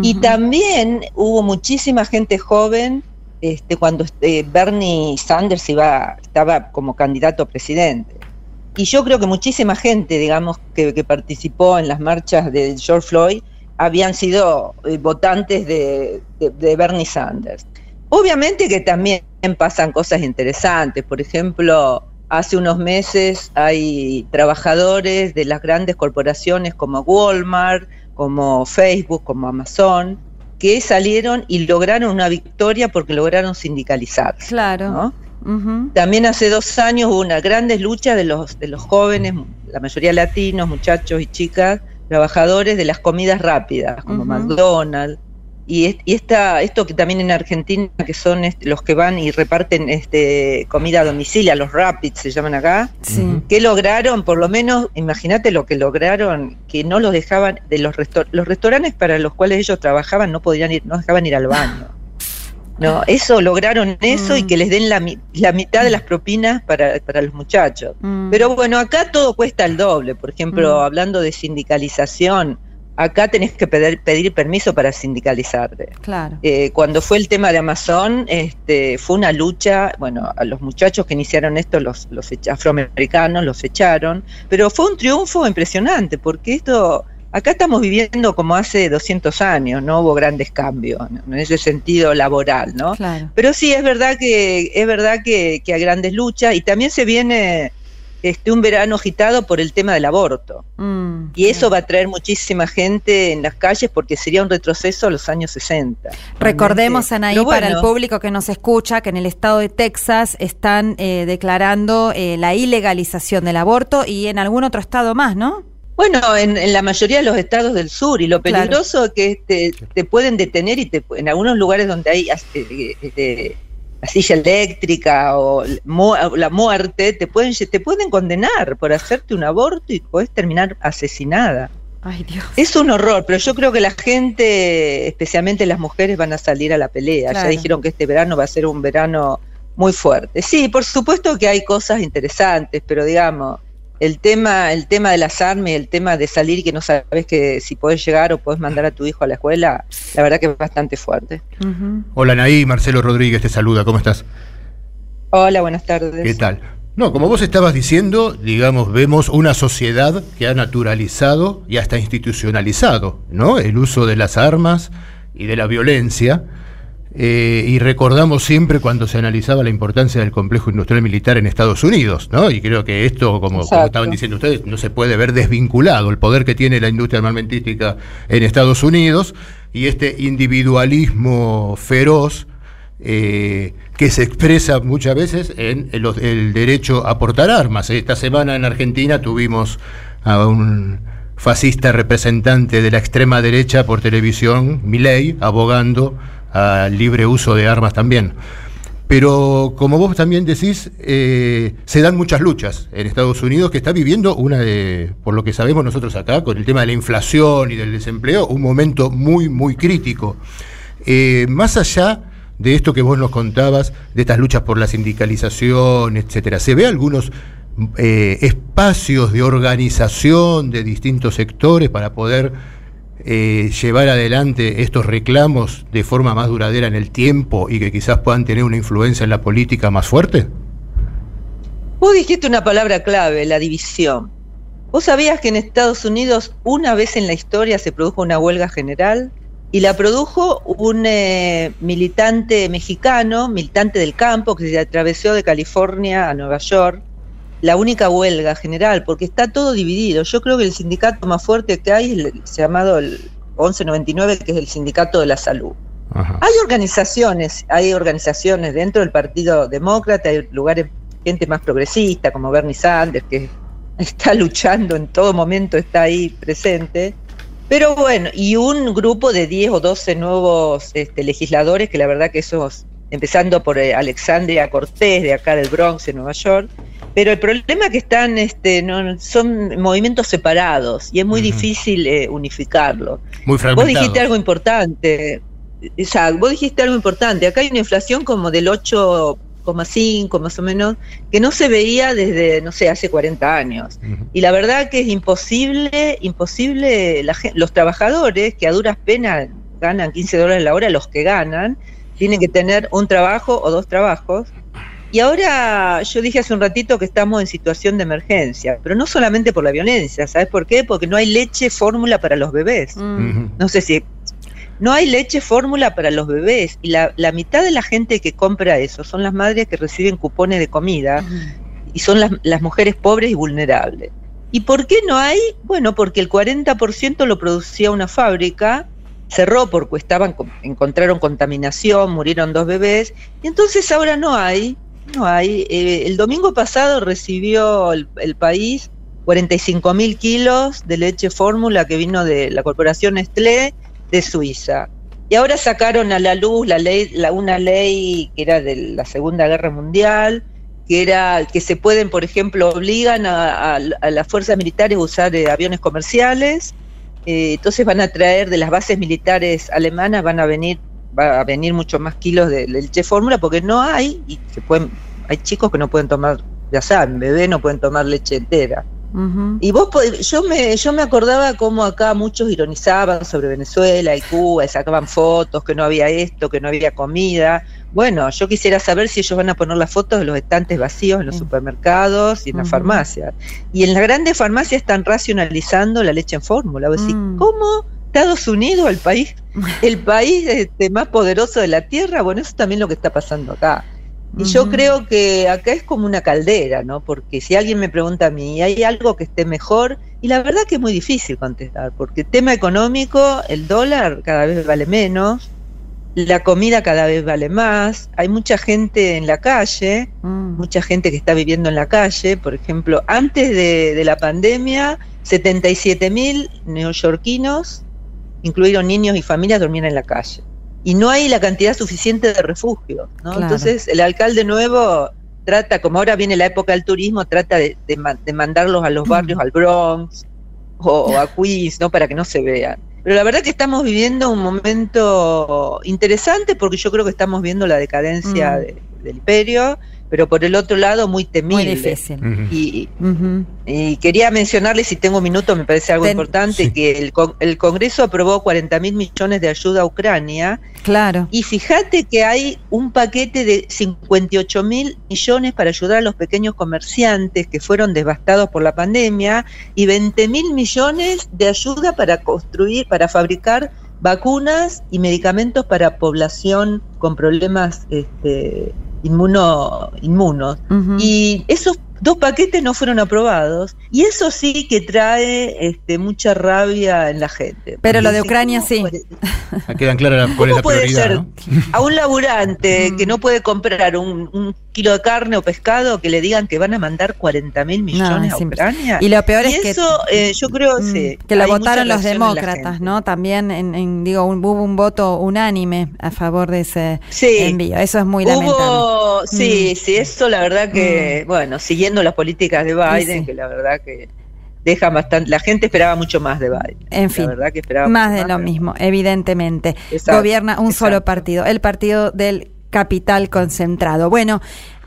Y también hubo muchísima gente joven este, cuando este, Bernie Sanders iba, estaba como candidato a presidente. y yo creo que muchísima gente, digamos, que, que participó en las marchas de George Floyd habían sido eh, votantes de, de- de Bernie Sanders. Obviamente que también pasan cosas interesantes. Por ejemplo, hace unos meses hay trabajadores de las grandes corporaciones como Walmart, como Facebook, como Amazon, que salieron y lograron una victoria porque lograron sindicalizarse. Claro. También hace dos años hubo una grandes lucha de los, de los jóvenes, la mayoría latinos, muchachos y chicas, trabajadores de las comidas rápidas, como. McDonald's. Y, es- y esta, esto que también en Argentina, que son este, los que van y reparten este, comida a domicilio, los Rapids se llaman acá, Sí. que lograron, por lo menos, imagínate lo que lograron, que no los dejaban, de los, restor- los restaurantes para los cuales ellos trabajaban no podían ir, no dejaban ir al baño. No, eso lograron eso y que les den la, mi- la mitad de las propinas para, para los muchachos. Mm. Pero bueno, acá todo cuesta el doble. Por ejemplo, Mm. hablando de sindicalización, acá tenés que pedir, pedir permiso para sindicalizarte. Claro. Eh, cuando fue el tema de Amazon, este, fue una lucha, bueno, a los muchachos que iniciaron esto, los, los afroamericanos, los echaron, pero fue un triunfo impresionante, porque esto, acá estamos viviendo como hace 200 años, no hubo grandes cambios, ¿no? en ese sentido laboral, ¿no? Claro. Pero sí, es verdad que, es verdad que, que hay grandes luchas, y también se viene este, un verano agitado por el tema del aborto. Mm. Y eso va a traer muchísima gente en las calles porque sería un retroceso a los años 60. Recordemos, Anaí, para el público que nos escucha, que en el estado de Texas están eh, declarando eh, la ilegalización del aborto y en algún otro estado más, ¿no? Bueno, en, en la mayoría de los estados del sur y lo Claro. peligroso es que te, te pueden detener y te, en algunos lugares donde hay este, este, la silla eléctrica o la muerte, te pueden, te pueden condenar por hacerte un aborto y puedes terminar asesinada. Ay, Dios. Es un horror, pero yo creo que la gente, especialmente las mujeres, van a salir a la pelea. Claro. Ya dijeron que este verano va a ser un verano muy fuerte. Sí, por supuesto que hay cosas interesantes, pero digamos, el tema, el tema de las armas y el tema de salir y que no sabes que si podés llegar o podés mandar a tu hijo a la escuela, la verdad que es bastante fuerte. Hola Naí, Marcelo Rodríguez te saluda, ¿cómo estás? Hola, buenas tardes. ¿Qué tal? No, como vos estabas diciendo, digamos, vemos una sociedad que ha naturalizado y hasta institucionalizado, ¿no? El uso de las armas y de la violencia. Eh, y recordamos siempre cuando se analizaba la importancia del complejo industrial militar en Estados Unidos, ¿no? Y creo que esto, como, como estaban diciendo ustedes, no se puede ver desvinculado el poder que tiene la industria armamentística en Estados Unidos y este individualismo feroz eh, que se expresa muchas veces en el, el derecho a portar armas. Esta semana en Argentina tuvimos a un fascista representante de la extrema derecha por televisión, Milei, abogando al libre uso de armas también. Pero como vos también decís, eh, se dan muchas luchas en Estados Unidos que está viviendo una de, por lo que sabemos nosotros acá, con el tema de la inflación y del desempleo, un momento muy, muy crítico. Eh, más allá de esto que vos nos contabas, de estas luchas por la sindicalización, etcétera, ¿se ve algunos eh, espacios de organización de distintos sectores para poder eh, llevar adelante estos reclamos de forma más duradera en el tiempo y que quizás puedan tener una influencia en la política más fuerte? Vos dijiste una palabra clave, la división. ¿Vos sabías que en Estados Unidos una vez en la historia se produjo una huelga general? Y la produjo un eh, militante mexicano, militante del campo, que se atravesó de California a Nueva York. La única huelga general, porque está todo dividido. Yo creo que el sindicato más fuerte que hay es el llamado el 1199, que es el sindicato de la salud. Hay organizaciones, hay organizaciones dentro del Partido Demócrata, hay lugares, gente más progresista, como Bernie Sanders, que está luchando en todo momento, está ahí presente. Pero bueno, y un grupo de 10 o 12 nuevos este, legisladores, que la verdad que esos, empezando por eh, Alexandria Cortés, de acá del Bronx, en Nueva York, pero el problema es que están, este, no, son movimientos separados y es muy difícil eh, unificarlo. Muy Vos dijiste algo importante, Isaac, vos dijiste algo importante. Acá hay una inflación como del 8,5 más o menos, que no se veía desde, no sé, hace 40 años. Y la verdad que es imposible, imposible, la los trabajadores que a duras penas ganan 15 dólares la hora, los que ganan, tienen que tener un trabajo o dos trabajos Y ahora yo dije hace un ratito que estamos en situación de emergencia, pero no solamente por la violencia, ¿sabes por qué? Porque no hay leche fórmula para los bebés. No sé si... No hay leche fórmula para los bebés y la, la, mitad de la gente que compra eso son las madres que reciben cupones de comida y son las, las mujeres pobres y vulnerables. ¿Y por qué no hay? Bueno, porque el 40% lo producía una fábrica, cerró porque estaban, encontraron contaminación, murieron dos bebés, y entonces ahora no hay, no hay. Eh, el domingo pasado recibió el, el país 45 mil kilos de leche fórmula que vino de la corporación Nestlé de Suiza. Y ahora sacaron a la luz la ley, la, una ley que era de la Segunda Guerra Mundial, que era que se pueden, por ejemplo, obligan a, las fuerzas militares a usar eh, aviones comerciales. Eh, entonces van a traer de las bases militares alemanas, van a venir, va a venir mucho más kilos de, de leche fórmula porque no hay y se pueden, hay chicos que no pueden tomar, ya saben, bebés no pueden tomar leche entera. Uh -huh. Y vos, yo me, yo me acordaba cómo acá muchos ironizaban sobre Venezuela y Cuba, y sacaban fotos, que no había esto, que no había comida. Bueno, yo quisiera saber si ellos van a poner las fotos de los estantes vacíos en los supermercados y en uh -huh. las farmacias. Y en las grandes farmacias están racionalizando la leche en fórmula. Vos decís, mm. ¿cómo? Estados Unidos, el país, el país este, más poderoso de la tierra, bueno, eso también es lo que está pasando acá. Y uh -huh. yo creo que acá es como una caldera, ¿no? Porque si alguien me pregunta a mí, ¿hay algo que esté mejor? Y la verdad que es muy difícil contestar, porque tema económico, el dólar cada vez vale menos, la comida cada vez vale más, hay mucha gente en la calle, mm. mucha gente que está viviendo en la calle, por ejemplo, antes de, de la pandemia, 77 mil neoyorquinos, incluidos niños y familias, dormían en la calle. Y no hay la cantidad suficiente de refugios, ¿no? Claro. Entonces el alcalde nuevo trata, como ahora viene la época del turismo, trata de, de, de mandarlos a los barrios, mm. al Bronx o, o a Queens, ¿no? Para que no se vean. Pero la verdad que estamos viviendo un momento interesante porque yo creo que estamos viendo la decadencia mm. de, del imperio, pero por el otro lado muy temible. Muy difícil. Uh -huh. y, uh -huh. y, quería mencionarles, si tengo un minuto, me parece algo Ten, importante, sí. que el, el, Congreso aprobó 40 mil millones de ayuda a Ucrania. Claro. Y fíjate que hay un paquete de 58 mil millones para ayudar a los pequeños comerciantes que fueron devastados por la pandemia y 20 mil millones de ayuda para construir, para fabricar vacunas y medicamentos para población con problemas este, inmuno, inmunos. Uh -huh. Y esos dos paquetes no fueron aprobados y eso sí que trae este, mucha rabia en la gente. Pero lo de Ucrania sí. Puede, quedan claras cuál es la puede prioridad. Ser ¿no? A un laburante que no puede comprar un, un, kilo de carne o pescado que le digan que van a mandar 40 mil millones no, a Ucrania. Y lo peor y es eso, que eh, yo creo mm, sí, que lo votaron los demócratas, ¿no? También en, en, digo un, hubo un voto unánime a favor de ese sí. envío. Eso es muy hubo, lamentable. Sí, mm. sí, eso la verdad que, mm. bueno, siguiendo las políticas de Biden, sí. que la verdad que deja bastante. La gente esperaba mucho más de Biden. En fin, la verdad que esperaba más de más, lo mismo, evidentemente. Exacto, Gobierna un exacto. solo partido, el partido del capital concentrado. Bueno,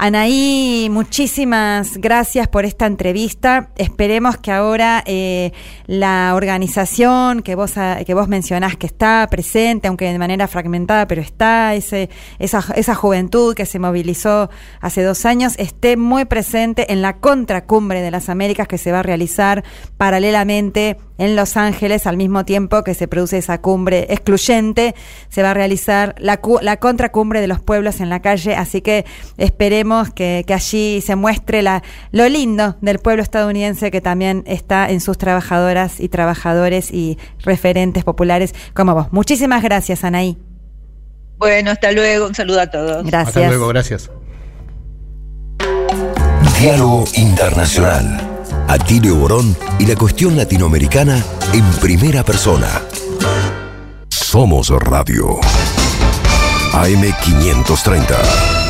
Anaí, muchísimas gracias por esta entrevista. Esperemos que ahora eh, la organización que vos, que vos mencionás que está presente, aunque de manera fragmentada, pero está, ese, esa, esa juventud que se movilizó hace dos años, esté muy presente en la contracumbre de las Américas que se va a realizar paralelamente en Los Ángeles al mismo tiempo que se produce esa cumbre excluyente. Se va a realizar la, la contracumbre de los pueblos en la calle, así que esperemos que, que, allí se muestre la, lo lindo del pueblo estadounidense que también está en sus trabajadoras y trabajadores y referentes populares como vos. Muchísimas gracias, Anaí. Bueno, hasta luego. Un saludo a todos. Gracias. Hasta luego, gracias. Diálogo Internacional. Atilio Borón y la cuestión latinoamericana en primera persona. Somos Radio. AM530.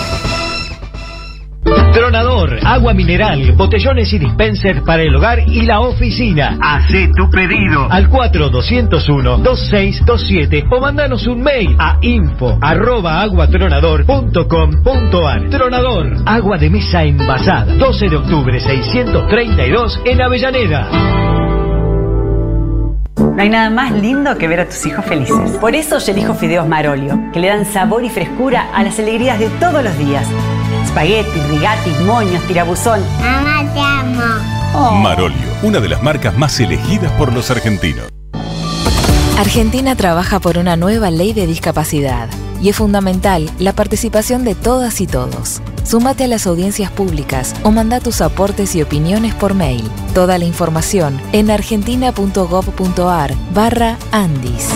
Tronador, agua mineral, botellones y dispensers para el hogar y la oficina. Hacé tu pedido al 4201-2627 o mandanos un mail a info arroba aguatronador.com.ar. Tronador, agua de mesa envasada. 12 de octubre 632 en Avellaneda. No hay nada más lindo que ver a tus hijos felices. Por eso yo elijo fideos Marolio, que le dan sabor y frescura a las alegrías de todos los días. Spaghetti, rigati, moños, tirabuzón. Mamá, te amo. Marolio, una de las marcas más elegidas por los argentinos. Argentina trabaja por una nueva ley de discapacidad y es fundamental la participación de todas y todos. Súmate a las audiencias públicas o manda tus aportes y opiniones por mail. Toda la información en argentina.gov.ar barra Andis.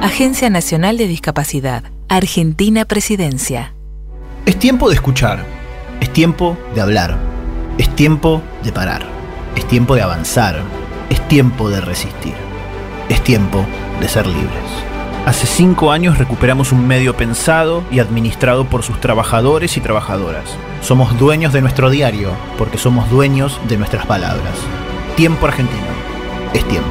Agencia Nacional de Discapacidad. Argentina Presidencia. Es tiempo de escuchar. Es tiempo de hablar. Es tiempo de parar. Es tiempo de avanzar. Es tiempo de resistir. Es tiempo de ser libres. Hace cinco años recuperamos un medio pensado y administrado por sus trabajadores y trabajadoras. Somos dueños de nuestro diario porque somos dueños de nuestras palabras. Tiempo argentino. Es tiempo.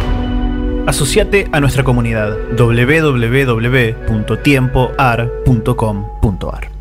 Asociate a nuestra comunidad www.tiempoar.com.ar.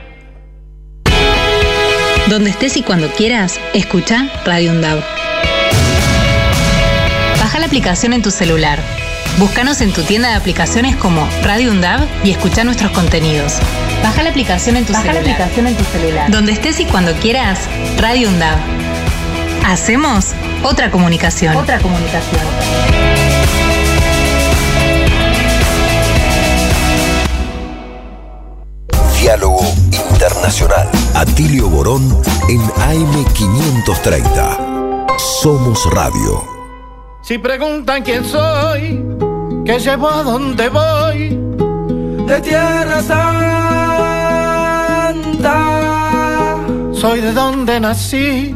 Donde estés y cuando quieras, escucha Radio UNDAV. Baja la aplicación en tu celular. Búscanos en tu tienda de aplicaciones como Radio UNDAV y escucha nuestros contenidos. Baja la aplicación en tu Baja la celular. aplicación en tu celular. Donde estés y cuando quieras, Radio UNDAV. Hacemos otra comunicación. Otra comunicación. Diálogo Internacional. Atilio Borón en AM530. Somos Radio. Si preguntan quién soy, qué llevo a dónde voy, de Tierra Santa. Soy de donde nací,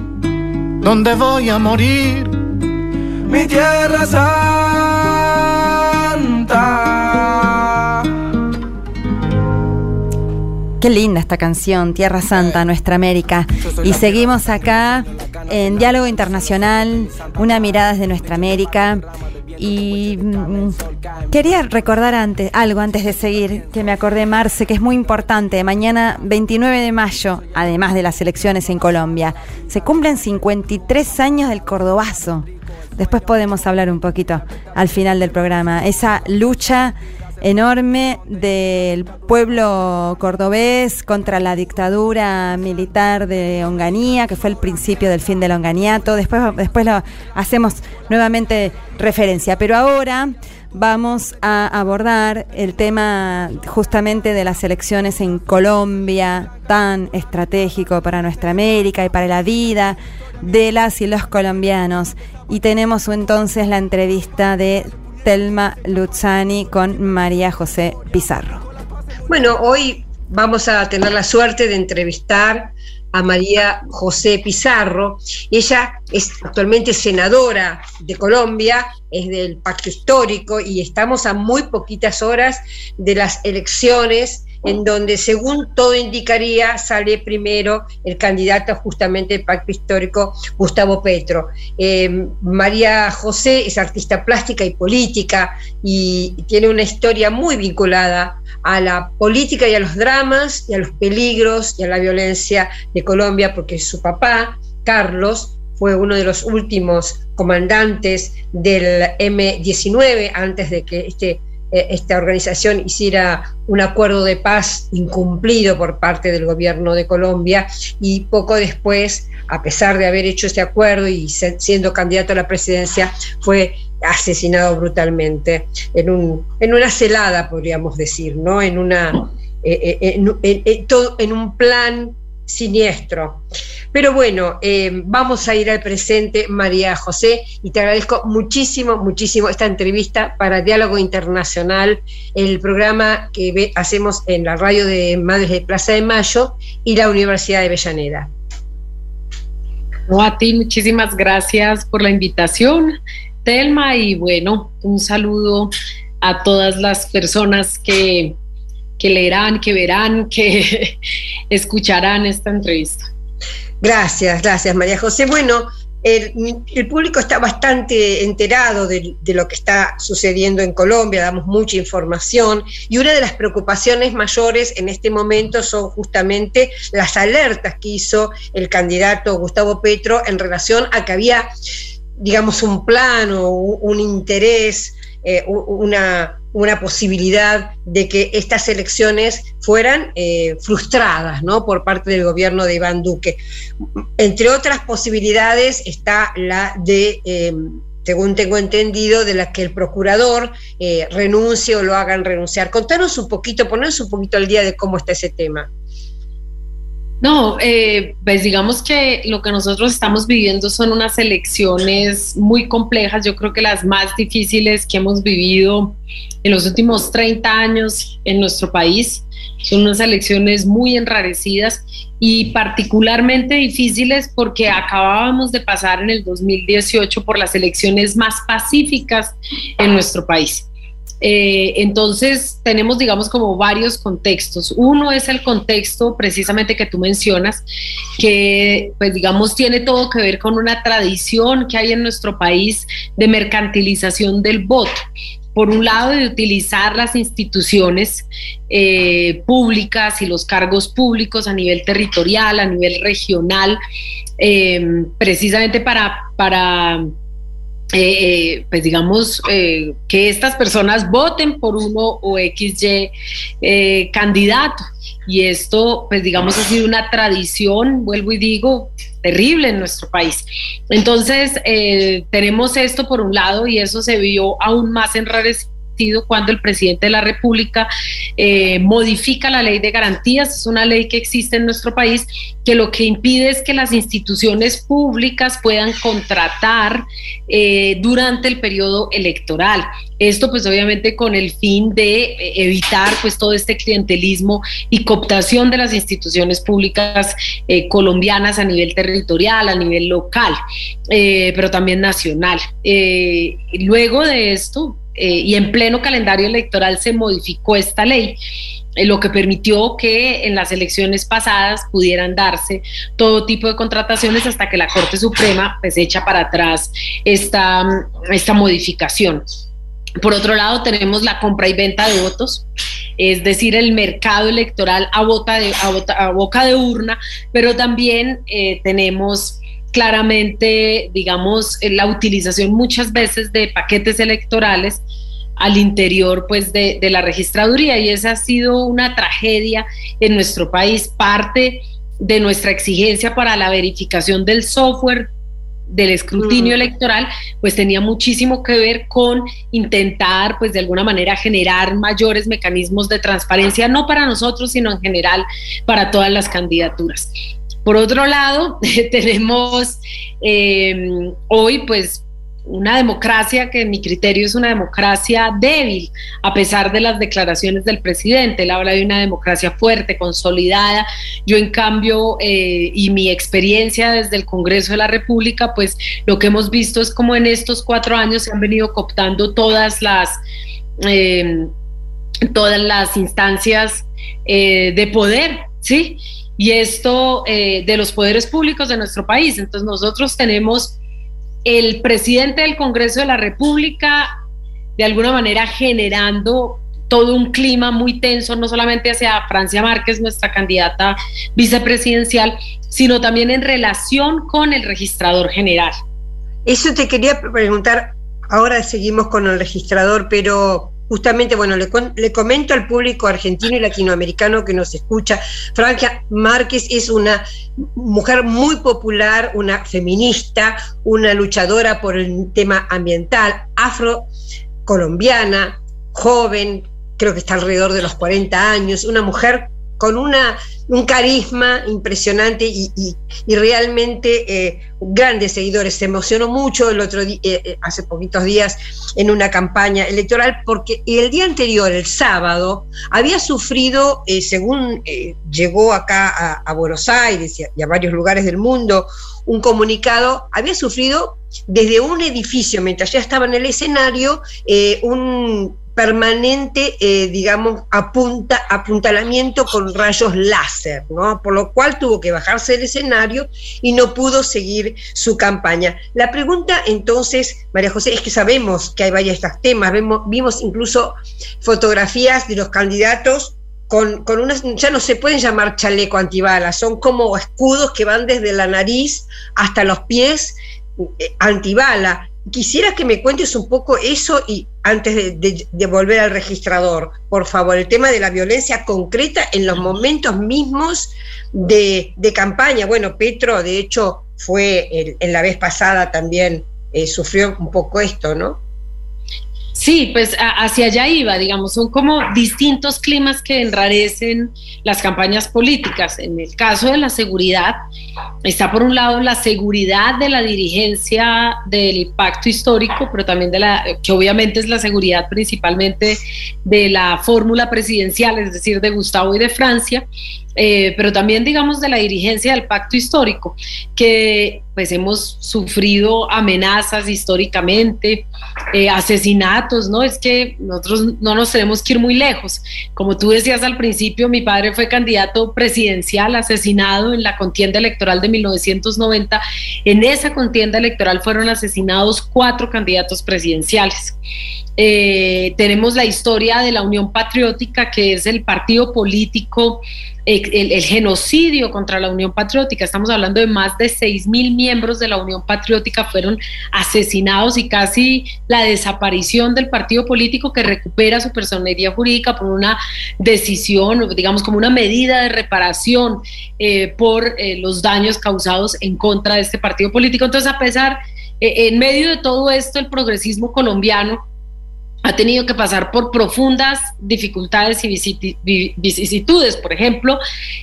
donde voy a morir, mi Tierra Santa. Qué linda esta canción, Tierra Santa, Nuestra América. Y seguimos acá en Diálogo Internacional, una mirada desde Nuestra América. Y mm, quería recordar antes, algo antes de seguir, que me acordé, Marce, que es muy importante. Mañana, 29 de mayo, además de las elecciones en Colombia, se cumplen 53 años del Cordobazo. Después podemos hablar un poquito al final del programa. Esa lucha enorme del pueblo cordobés contra la dictadura militar de Onganía, que fue el principio del fin del onganiato. Después, después lo hacemos nuevamente referencia. Pero ahora vamos a abordar el tema justamente de las elecciones en Colombia, tan estratégico para nuestra América y para la vida de las y los colombianos. Y tenemos entonces la entrevista de Telma Luzzani con María José Pizarro. Bueno, hoy vamos a tener la suerte de entrevistar a María José Pizarro. Ella es actualmente senadora de Colombia, es del Pacto Histórico y estamos a muy poquitas horas de las elecciones en donde según todo indicaría sale primero el candidato justamente del pacto histórico Gustavo Petro. Eh, María José es artista plástica y política y tiene una historia muy vinculada a la política y a los dramas y a los peligros y a la violencia de Colombia porque su papá, Carlos, fue uno de los últimos comandantes del M-19 antes de que este esta organización hiciera un acuerdo de paz incumplido por parte del gobierno de Colombia y poco después, a pesar de haber hecho este acuerdo y siendo candidato a la presidencia, fue asesinado brutalmente en, un, en una celada, podríamos decir, ¿no? en, una, eh, en, en un plan siniestro. Pero bueno, eh, vamos a ir al presente, María José, y te agradezco muchísimo, muchísimo esta entrevista para Diálogo Internacional, el programa que hacemos en la radio de Madres de Plaza de Mayo y la Universidad de Avellaneda. No, a ti muchísimas gracias por la invitación, Telma, y bueno, un saludo a todas las personas que que leerán, que verán, que escucharán esta entrevista. Gracias, gracias María José. Bueno, el, público está bastante enterado de, lo que está sucediendo en Colombia, damos mucha información y una de las preocupaciones mayores en este momento son justamente las alertas que hizo el candidato Gustavo Petro en relación a que había, digamos, un plan o un interés, eh, una una posibilidad de que estas elecciones fueran eh, frustradas ¿no? por parte del gobierno de Iván Duque. Entre otras posibilidades está la de, em, según tengo entendido, de la que el procurador eh, renuncie o lo hagan renunciar. Contanos un poquito, ponernos un poquito al día de cómo está ese tema. No, eh, pues digamos que lo que nosotros estamos viviendo son unas elecciones muy complejas, yo creo que las más difíciles que hemos vivido en los últimos 30 años en nuestro país. Son unas elecciones muy enrarecidas y particularmente difíciles porque acabábamos de pasar en el 2018 por las elecciones más pacíficas en nuestro país. Eh, entonces tenemos, digamos, como varios contextos. Uno es el contexto precisamente que tú mencionas, que, pues, digamos, tiene todo que ver con una tradición que hay en nuestro país de mercantilización del voto por un lado, de utilizar las instituciones eh, públicas y los cargos públicos a nivel territorial, a nivel regional, eh, precisamente para, para eh, eh, pues digamos, eh, que estas personas voten por uno o XY candidato. Y esto, pues digamos, ha sido una tradición, vuelvo y digo, terrible en nuestro país. Entonces, tenemos esto por un lado y eso se vio aún más enrarecido cuando el presidente de la República eh, modifica la ley de garantías. Es una ley que existe en nuestro país que lo que impide es que las instituciones públicas puedan contratar eh, durante el periodo electoral. Esto pues obviamente con el fin de eh, evitar pues todo este clientelismo y cooptación de las instituciones públicas colombianas a nivel territorial, a nivel local, pero también nacional. luego de esto, eh, y en pleno calendario electoral se modificó esta ley eh, lo que permitió que en las elecciones pasadas pudieran darse todo tipo de contrataciones hasta que la Corte Suprema pues echa para atrás esta, esta modificación. Por otro lado, tenemos la compra y venta de votos, es decir, el mercado electoral a, de, a, boca de urna, pero también eh, tenemos claramente, digamos, eh, la utilización muchas veces de paquetes electorales al interior pues de, la registraduría y esa ha sido una tragedia en nuestro país, parte de nuestra exigencia para la verificación del software del escrutinio mm. electoral, pues tenía muchísimo que ver con intentar, pues de alguna manera, generar mayores mecanismos de transparencia, no para nosotros, sino en general para todas las candidaturas. Por otro lado, tenemos em, hoy pues una democracia que en mi criterio es una democracia débil, a pesar de las declaraciones del presidente. Él habla de una democracia fuerte, consolidada. Yo, en cambio, eh, y mi experiencia desde el Congreso de la República, pues lo que hemos visto es como en estos cuatro años se han venido cooptando todas las, em, todas las instancias eh, de poder, ¿sí? Y esto eh, de los poderes públicos de nuestro país. Entonces nosotros tenemos el presidente del Congreso de la República de alguna manera generando todo un clima muy tenso, no solamente hacia Francia Márquez, nuestra candidata vicepresidencial, sino también en relación con el registrador general. Eso te quería preguntar, ahora seguimos con el registrador, pero justamente, bueno, le, le, comento al público argentino y latinoamericano que nos escucha, Francia Márquez es una mujer muy popular, una feminista, una luchadora por el tema ambiental, afro-colombiana, joven, creo que está alrededor de los 40 años, una mujer con una, un carisma impresionante y, realmente eh, grandes seguidores. Se emocionó mucho el otro día, eh, eh, hace poquitos días, en una campaña electoral, porque el día anterior, el sábado, había sufrido, según llegó acá a, Buenos Aires y a, varios lugares del mundo, un comunicado, había sufrido desde un edificio, mientras ya estaba en el escenario, un permanente, eh, digamos, apunta, apuntalamiento con rayos láser, ¿no? Por lo cual tuvo que bajarse del escenario y no pudo seguir su campaña. La pregunta entonces, María José, es que sabemos que hay varios estos temas, vemos, vimos incluso fotografías de los candidatos con, con unas, ya no se pueden llamar chaleco antibalas, son como escudos que van desde la nariz hasta los pies eh, antibala quisiera que me cuentes un poco eso y antes de, volver al registrador, por favor, el tema de la violencia concreta en los momentos mismos de, campaña. Bueno, Petro, de hecho, fue en la vez pasada también, eh, sufrió un poco esto, ¿no? Sí, pues hacia allá iba, digamos, son como distintos climas que enrarecen las campañas políticas. En el caso de la seguridad, está por un lado la seguridad de la dirigencia del pacto histórico, pero también de la, que obviamente es la seguridad principalmente de la fórmula presidencial, es decir, de Gustavo y de Francia, eh, pero también digamos de la dirigencia del pacto histórico, que pues hemos sufrido amenazas históricamente, eh, asesinatos, ¿no? Es que nosotros no nos tenemos que ir muy lejos. Como tú decías al principio, mi padre fue candidato presidencial asesinado en la contienda electoral de 1990. En esa contienda electoral fueron asesinados cuatro candidatos presidenciales. Eh, tenemos la historia de la Unión Patriótica, que es el partido político, eh, el, genocidio contra la Unión Patriótica. Estamos hablando de más de 6 mil miembros de la Unión Patriótica fueron asesinados y casi la desaparición del partido político que recupera su personería jurídica por una decisión, digamos como una medida de reparación eh, por los daños causados en contra de este partido político. Entonces, a pesar, en medio de todo esto, el progresismo colombiano, ha tenido que pasar por profundas dificultades y vicisitudes. Por ejemplo,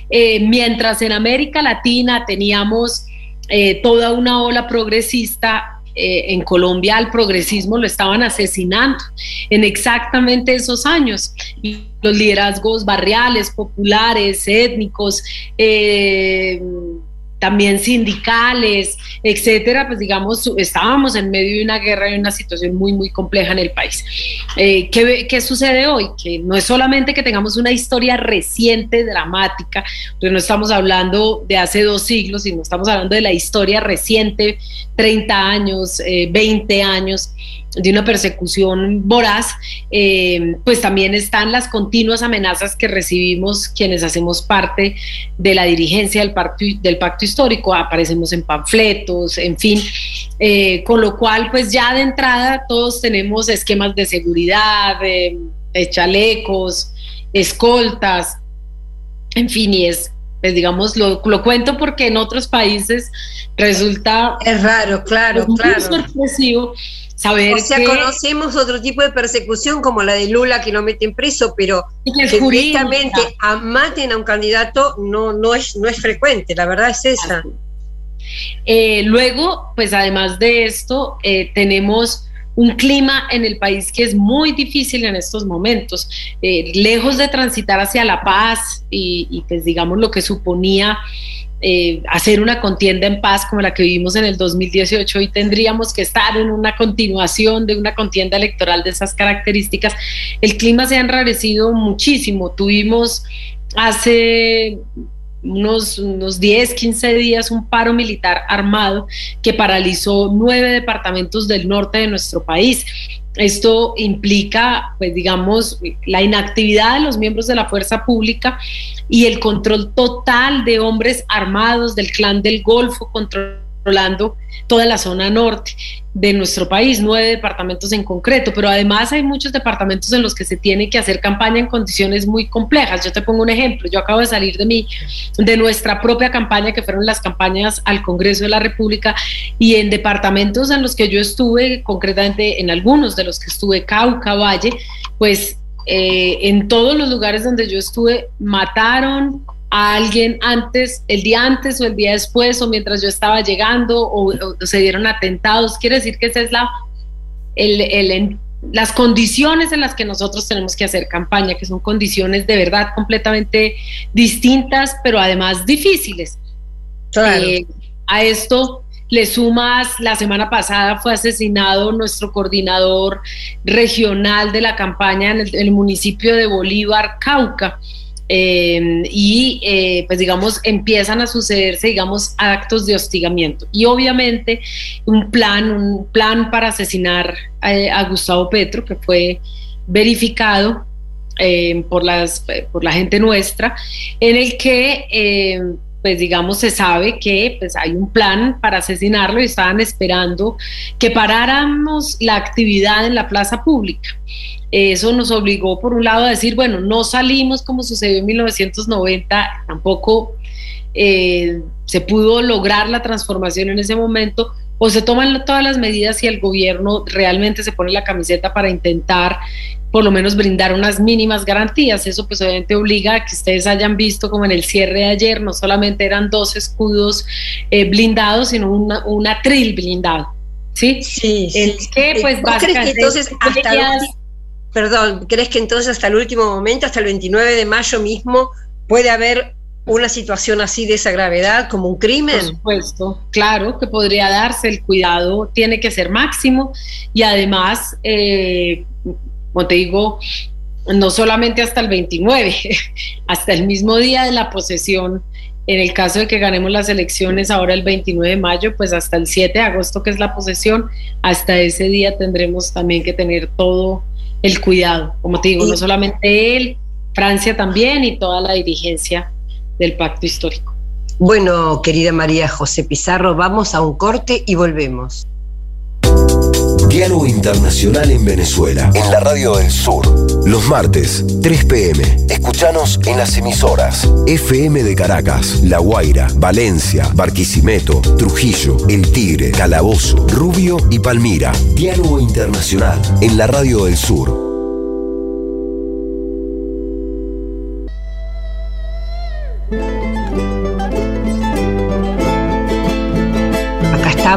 eh, mientras en América Latina teníamos eh, toda una ola progresista, eh, en Colombia al progresismo lo estaban asesinando en exactamente esos años. Los liderazgos barriales, populares, étnicos, también sindicales, etcétera, pues digamos, estábamos en medio de una guerra y una situación muy, muy compleja en el país. Eh, ¿qué, sucede hoy? Que no es solamente que tengamos una historia reciente, dramática, pues no estamos hablando de hace dos siglos, sino estamos hablando de la historia reciente, 30 años, 20 eh, años, de una persecución voraz, eh, pues también están las continuas amenazas que recibimos quienes hacemos parte de la dirigencia del pacto, del pacto histórico, aparecemos en panfletos, en fin, eh, con lo cual pues ya de entrada todos tenemos esquemas de seguridad, de, chalecos, escoltas, en fin, y es, pues digamos, lo, lo, cuento porque en otros países resulta... Es raro, claro, muy claro. sorpresivo saber o sea, conocemos otro tipo de persecución como la de Lula que lo meten preso, pero que directamente a maten a un candidato no, no, es, no es frecuente, la verdad es esa. Eh, luego, pues además de esto, eh, tenemos un clima en el país que es muy difícil en estos momentos, eh, lejos de transitar hacia la paz y, y pues digamos lo que suponía eh, hacer una contienda en paz como la que vivimos en el 2018 y tendríamos que estar en una continuación de una contienda electoral de esas características. El clima se ha enrarecido muchísimo. Tuvimos hace unos, unos 10, 15 días un paro militar armado que paralizó nueve departamentos del norte de nuestro país. Esto implica, pues digamos, la inactividad de los miembros de la fuerza pública y el control total de hombres armados del clan del Golfo, control controlando toda la zona norte de nuestro país, nueve departamentos en concreto, pero además hay muchos departamentos en los que se tiene que hacer campaña en condiciones muy complejas. Yo te pongo un ejemplo, yo acabo de salir de mi, de nuestra propia campaña, que fueron las campañas al Congreso de la República, y en departamentos en los que yo estuve, concretamente en algunos de los que estuve, Cauca, Valle, pues eh, en todos los lugares donde yo estuve, mataron, a alguien antes, el día antes o el día después, o mientras yo estaba llegando, o, se dieron atentados. Quiere decir que esa es la, el, las condiciones en las que nosotros tenemos que hacer campaña, que son condiciones de verdad completamente distintas, pero además difíciles. Eh, a esto le sumas, la semana pasada fue asesinado nuestro coordinador regional de la campaña en el municipio de Bolívar, Cauca. Em, y eh, pues digamos empiezan a sucederse digamos actos de hostigamiento. Y obviamente un plan un plan para asesinar a, Gustavo Petro que fue verificado em, por las por la gente nuestra en el que em, pues digamos se sabe que pues hay un plan para asesinarlo y estaban esperando que paráramos la actividad en la plaza pública. Eso nos obligó, por un lado, a decir, bueno, no salimos como sucedió en 1990, tampoco eh, se pudo lograr la transformación en ese momento, o se toman todas las medidas y el gobierno realmente se pone la camiseta para intentar por lo menos brindar unas mínimas garantías. Eso pues obviamente obliga a que ustedes hayan visto como en el cierre de ayer, no solamente eran dos escudos eh, blindados, sino una, una tril blindado. ¿Sí? Sí, sí. que pues básicamente... Entonces, hasta perdón, ¿crees que entonces hasta el último momento, hasta el 29 de mayo mismo, puede haber una situación así de esa gravedad como un crimen? Por supuesto, claro que podría darse, el cuidado tiene que ser máximo y además, eh, como te digo, no solamente hasta el 29, hasta el mismo día de la posesión. En el caso de que ganemos las elecciones ahora el 29 de mayo, pues hasta el 7 de agosto, que es la posesión, hasta ese día tendremos también que tener todo el cuidado. Como te digo, no solamente él, Francia también y toda la dirigencia del pacto histórico. Bueno, querida María José Pizarro, vamos a un corte y volvemos. Diálogo Internacional en Venezuela, en la Radio del Sur. Los martes, 3 pm. Escuchanos en las emisoras FM de Caracas, La Guaira, Valencia, Barquisimeto, Trujillo, El Tigre, Calabozo, Rubio y Palmira. Diálogo Internacional en la Radio del Sur.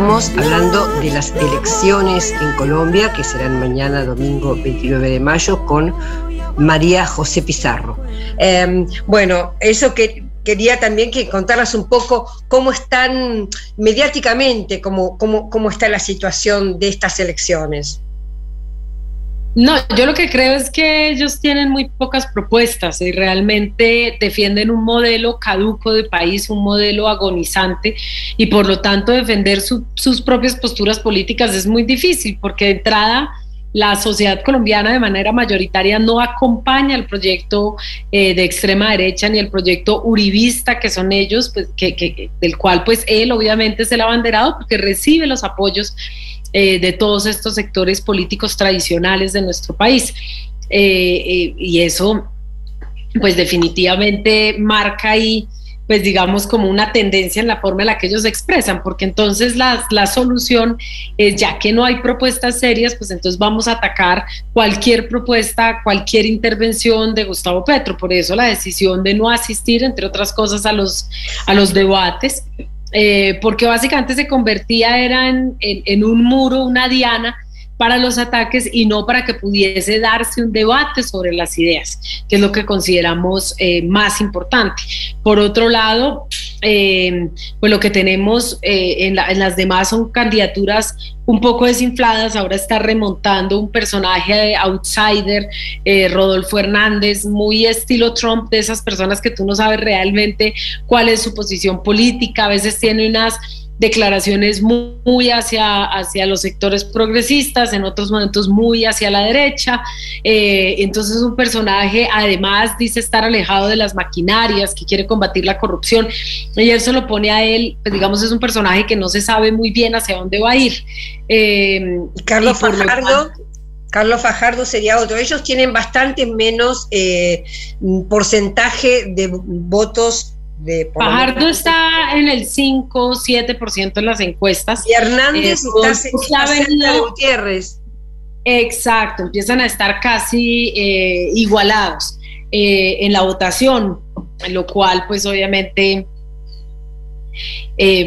Estamos hablando de las elecciones en Colombia, que serán mañana, domingo 29 de mayo, con María José Pizarro. Em, bueno, eso que quería también que contaras un poco cómo están mediáticamente, cómo, cómo, cómo está la situación de estas elecciones. No, yo lo que creo es que ellos tienen muy pocas propuestas y realmente defienden un modelo caduco de país, un modelo agonizante y por lo tanto defender sus propias posturas políticas es muy difícil porque de entrada la sociedad colombiana de manera mayoritaria no acompaña el proyecto eh, de extrema derecha ni el proyecto uribista que son ellos, pues, que, del cual pues él obviamente es el abanderado porque recibe los apoyos eh, de todos estos sectores políticos tradicionales de nuestro país. Eh, eh, y eso, pues definitivamente marca ahí, pues digamos, como una tendencia en la forma en la que ellos se expresan, porque entonces la, la solución es, ya que no hay propuestas serias, pues entonces vamos a atacar cualquier propuesta, cualquier intervención de Gustavo Petro. Por eso la decisión de no asistir, entre otras cosas, a los, a los debates eh, porque básicamente se convertía era en, un muro, una diana para los ataques y no para que pudiese darse un debate sobre las ideas, que es lo que consideramos eh, más importante. Por otro lado, eh, pues lo que tenemos en, las demás son candidaturas un poco desinfladas, ahora está remontando un personaje de outsider, eh, Rodolfo Hernández, muy estilo Trump, de esas personas que tú no sabes realmente cuál es su posición política, a veces tiene unas declaraciones muy, hacia, hacia los sectores progresistas, en otros momentos muy hacia la derecha. Eh, entonces es un personaje, además dice estar alejado de las maquinarias, que quiere combatir la corrupción. Y eso lo pone a él, pues digamos, es un personaje que no se sabe muy bien hacia dónde va a ir. Eh, Carlos Fajardo. Carlos Fajardo sería otro. Ellos tienen bastante menos eh, porcentaje de votos de... Fajardo está en el 5, 7% en las encuestas. Y Hernández eh, está, cerca de Gutiérrez. Exacto, empiezan a estar casi eh, igualados en la votación, lo cual pues obviamente...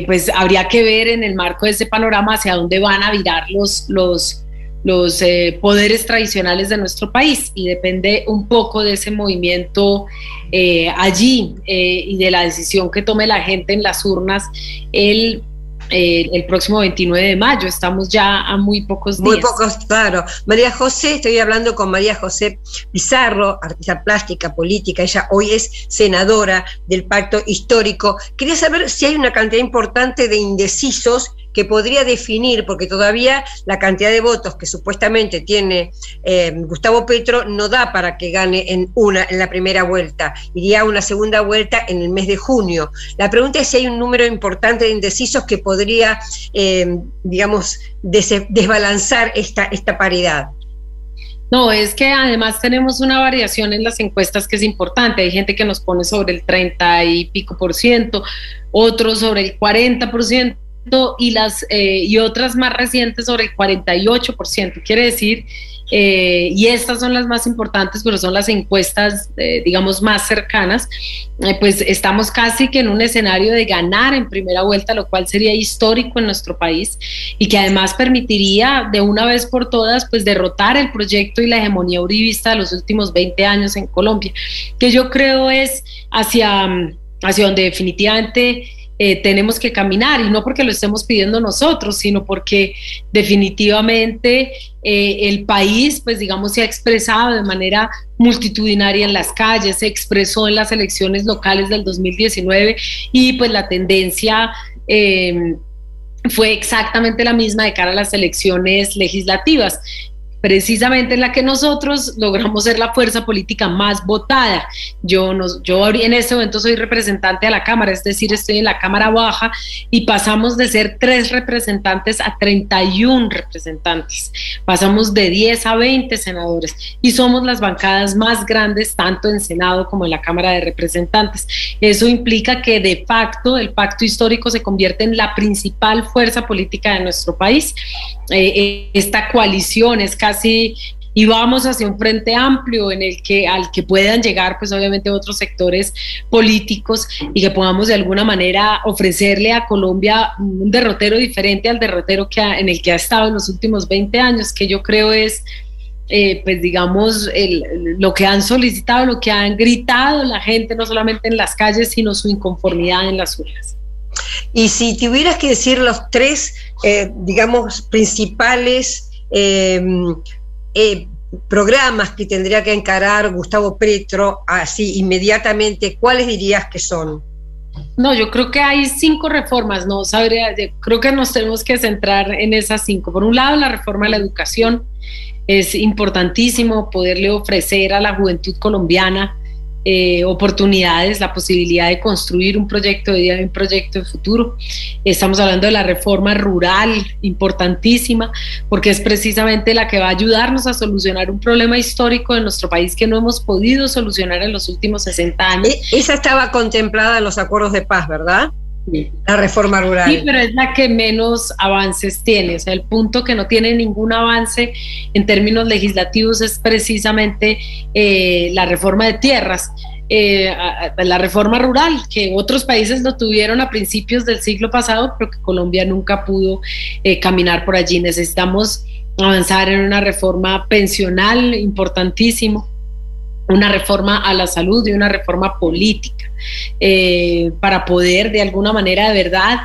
pues habría que ver en el marco de ese panorama hacia dónde van a virar los, los, los eh, poderes tradicionales de nuestro país y depende un poco de ese movimiento eh, allí eh, y de la decisión que tome la gente en las urnas el, el próximo 29 de mayo. Estamos ya a muy pocos días. Muy pocos, claro. María José, estoy hablando con María José Pizarro, artista plástica, política. Ella hoy es senadora del Pacto Histórico. Quería saber si hay una cantidad importante de indecisos que podría definir, porque todavía la cantidad de votos que supuestamente tiene eh, Gustavo Petro no da para que gane en una, en la primera vuelta. Iría a una segunda vuelta en el mes de junio. La pregunta es si hay un número importante de indecisos que podría, eh, digamos, desbalanzar esta, esta paridad. No, es que además tenemos una variación en las encuestas que es importante. Hay gente que nos pone sobre el 30 y pico por ciento, otros sobre el 40 por ciento y, las, eh, y otras más recientes sobre el 48%. Quiere decir, eh, y estas son las más importantes, pero son las encuestas, eh, digamos, más cercanas, pues estamos casi que en un escenario de ganar en primera vuelta, lo cual sería histórico en nuestro país y que además permitiría de una vez por todas, pues derrotar el proyecto y la hegemonía uribista de los últimos 20 años en Colombia, que yo creo es hacia, hacia donde definitivamente eh, tenemos que caminar y no porque lo estemos pidiendo nosotros, sino porque definitivamente eh, el país, pues digamos, se ha expresado de manera multitudinaria en las calles, se expresó en las elecciones locales del 2019 y pues la tendencia... Eh, fue exactamente la misma de cara a las elecciones legislativas precisamente en la que nosotros logramos ser la fuerza política más votada. Yo, nos, yo en este momento soy representante de la Cámara, es decir, estoy en la Cámara Baja y pasamos de ser tres representantes a 31 representantes. Pasamos de 10 a 20 senadores y somos las bancadas más grandes tanto en Senado como en la Cámara de Representantes. Eso implica que de facto el pacto histórico se convierte en la principal fuerza política de nuestro país. Eh, eh, esta coalición es casi y vamos hacia un frente amplio en el que al que puedan llegar pues obviamente otros sectores políticos y que podamos de alguna manera ofrecerle a Colombia un derrotero diferente al derrotero que en el que ha estado en los últimos 20 años que yo creo es eh, pues digamos lo que han solicitado lo que han gritado la gente no solamente en las calles sino su inconformidad en las urnas. Y si tuvieras que decir los tres eh, digamos principales Em, eh, programas que tendría que encarar Gustavo Petro así inmediatamente, ¿cuáles dirías que son? No, yo creo que hay cinco reformas, no sabría, creo que nos tenemos que centrar en esas cinco. Por un lado, la reforma de la educación. Es importantísimo poderle ofrecer a la juventud colombiana eh, oportunidades, la posibilidad de construir un proyecto de vida un proyecto de futuro. Estamos hablando de la reforma rural, importantísima, porque es precisamente la que va a ayudarnos a solucionar un problema histórico de nuestro país que no hemos podido solucionar en los últimos 60 años. E, esa estaba contemplada en los acuerdos de paz, ¿verdad? La reforma rural. Sí, pero es la que menos avances tiene. O sea, el punto que no tiene ningún avance en términos legislativos es precisamente eh, la reforma de tierras. Eh, la reforma rural, que otros países lo tuvieron a principios del siglo pasado, pero que Colombia nunca pudo eh, caminar por allí. Necesitamos avanzar en una reforma pensional importantísimo, una reforma a la salud y una reforma política. Eh, para poder de alguna manera de verdad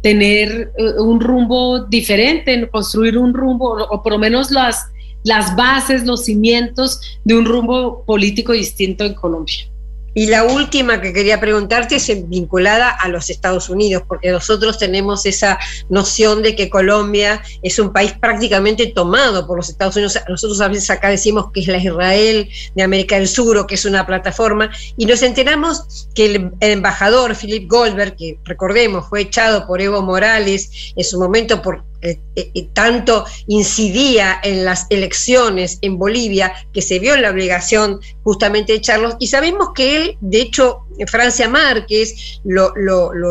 tener eh, un rumbo diferente, construir un rumbo, o por lo menos las, las bases, los cimientos de un rumbo político distinto en Colombia. Y la última que quería preguntarte es vinculada a los Estados Unidos, porque nosotros tenemos esa noción de que Colombia es un país prácticamente tomado por los Estados Unidos. Nosotros a veces acá decimos que es la Israel de América del Sur o que es una plataforma, y nos enteramos que el, embajador Philip Goldberg, que recordemos fue echado por Evo Morales en su momento por eh, eh, tanto incidía en las elecciones en Bolivia que se vio en la obligación justamente de echarlos. Y sabemos que él, de hecho, Francia Márquez lo,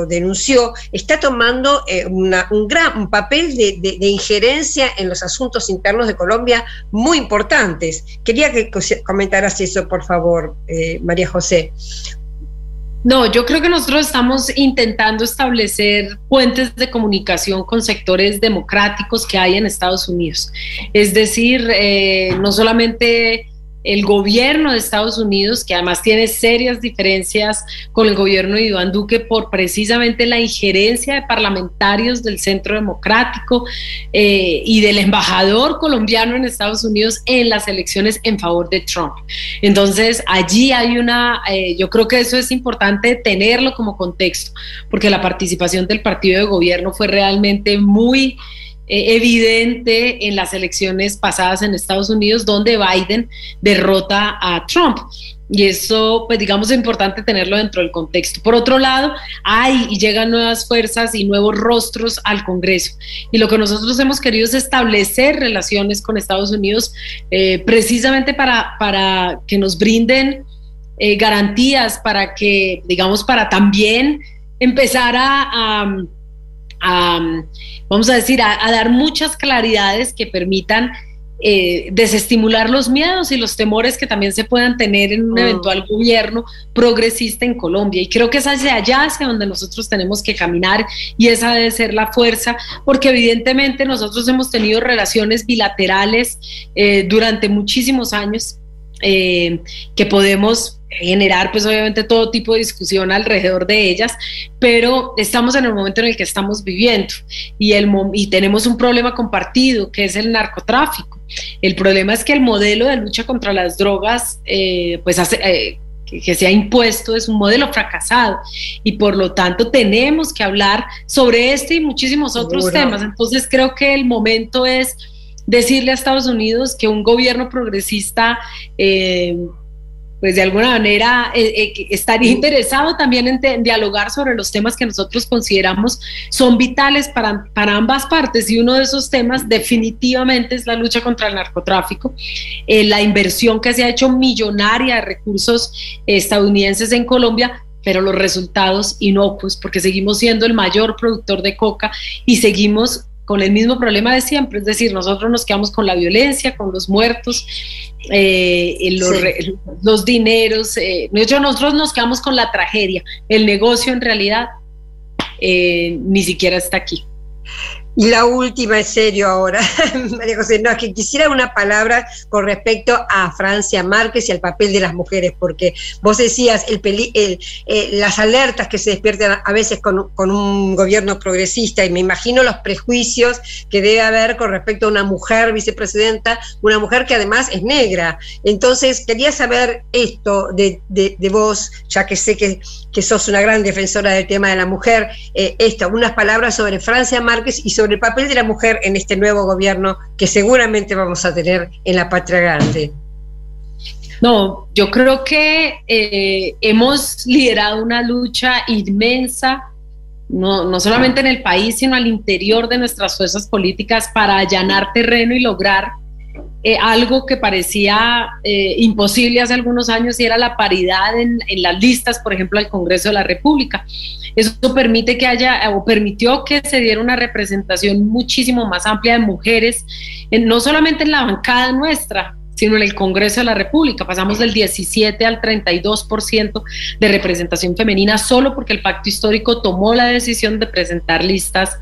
denunció, está tomando eh, un gran papel de, injerencia en los asuntos internos de Colombia muy importantes. Quería que comentaras eso, por favor, María José. No, yo creo que nosotros estamos intentando establecer puentes de comunicación con sectores democráticos que hay en Estados Unidos. Es decir, eh, no solamente el gobierno de Estados Unidos, que además tiene serias diferencias con el gobierno de Iván Duque por precisamente la injerencia de parlamentarios del Centro Democrático eh, y del embajador colombiano en Estados Unidos en las elecciones en favor de Trump. Entonces, allí hay una, eh, yo creo que eso es importante tenerlo como contexto, porque la participación del partido de gobierno fue realmente muy... Eh, evidente en las elecciones pasadas en Estados Unidos, donde Biden derrota a Trump. Y eso, pues digamos, es importante tenerlo dentro del contexto. Por otro lado, hay y llegan nuevas fuerzas y nuevos rostros al Congreso. Y lo que nosotros hemos querido es establecer relaciones con Estados Unidos eh, precisamente para, para que nos brinden eh, garantías, para que, digamos, para también empezar a vamos a decir, a, dar muchas claridades que permitan eh, desestimular los miedos y los temores que también se puedan tener en un mm. eventual gobierno progresista en Colombia. Y creo que es hacia allá hacia donde nosotros tenemos que caminar y esa debe ser la fuerza, porque evidentemente nosotros hemos tenido relaciones bilaterales eh, durante muchísimos años eh, que podemos generar pues obviamente todo tipo de discusión alrededor de ellas, pero estamos en el momento en el que estamos viviendo y, el, y tenemos un problema compartido que es el narcotráfico. El problema es que el modelo de lucha contra las drogas eh, pues hace, eh, que, se ha impuesto es un modelo fracasado y por lo tanto tenemos que hablar sobre este y muchísimos otros temas. Entonces creo que el momento es decirle a Estados Unidos que un gobierno progresista eh, pues de alguna manera eh, eh, estaría interesado también en, dialogar sobre los temas que nosotros consideramos son vitales para, para, ambas partes. Y uno de esos temas definitivamente es la lucha contra el narcotráfico, la inversión que se ha hecho millonaria de recursos estadounidenses en Colombia pero los resultados inocuos, porque seguimos siendo el mayor productor de coca y seguimos con el mismo problema de siempre, es decir, nosotros nos quedamos con la violencia, con los muertos, eh, los, dineros, eh, nosotros nos quedamos con la tragedia, el negocio en realidad eh, ni siquiera está aquí. Y la última es serio ahora, María José, no, es que quisiera una palabra con respecto a Francia Márquez y al papel de las mujeres, porque vos decías el, eh, las alertas que se despiertan a veces con, un gobierno progresista, y me imagino los prejuicios que debe haber con respecto a una mujer vicepresidenta, una mujer que además es negra. Entonces, quería saber esto de, vos, ya que sé que, que, sos una gran defensora del tema de la mujer, eh, esto, unas palabras sobre Francia Márquez y sobre sobre el papel de la mujer en este nuevo gobierno que seguramente vamos a tener en la patria grande. No, yo creo que eh, hemos liderado una lucha inmensa, no, no, solamente en el país, sino al interior de nuestras fuerzas políticas para allanar terreno y lograr eh, algo que parecía eh, imposible hace algunos años y era la paridad en, en, las listas, por ejemplo, al Congreso de la República. Eso permite que haya o permitió que se diera una representación muchísimo más amplia de mujeres, no solamente en la bancada nuestra, sino en el Congreso de la República. Pasamos del 17 al 32% de representación femenina solo porque el pacto histórico tomó la decisión de presentar listas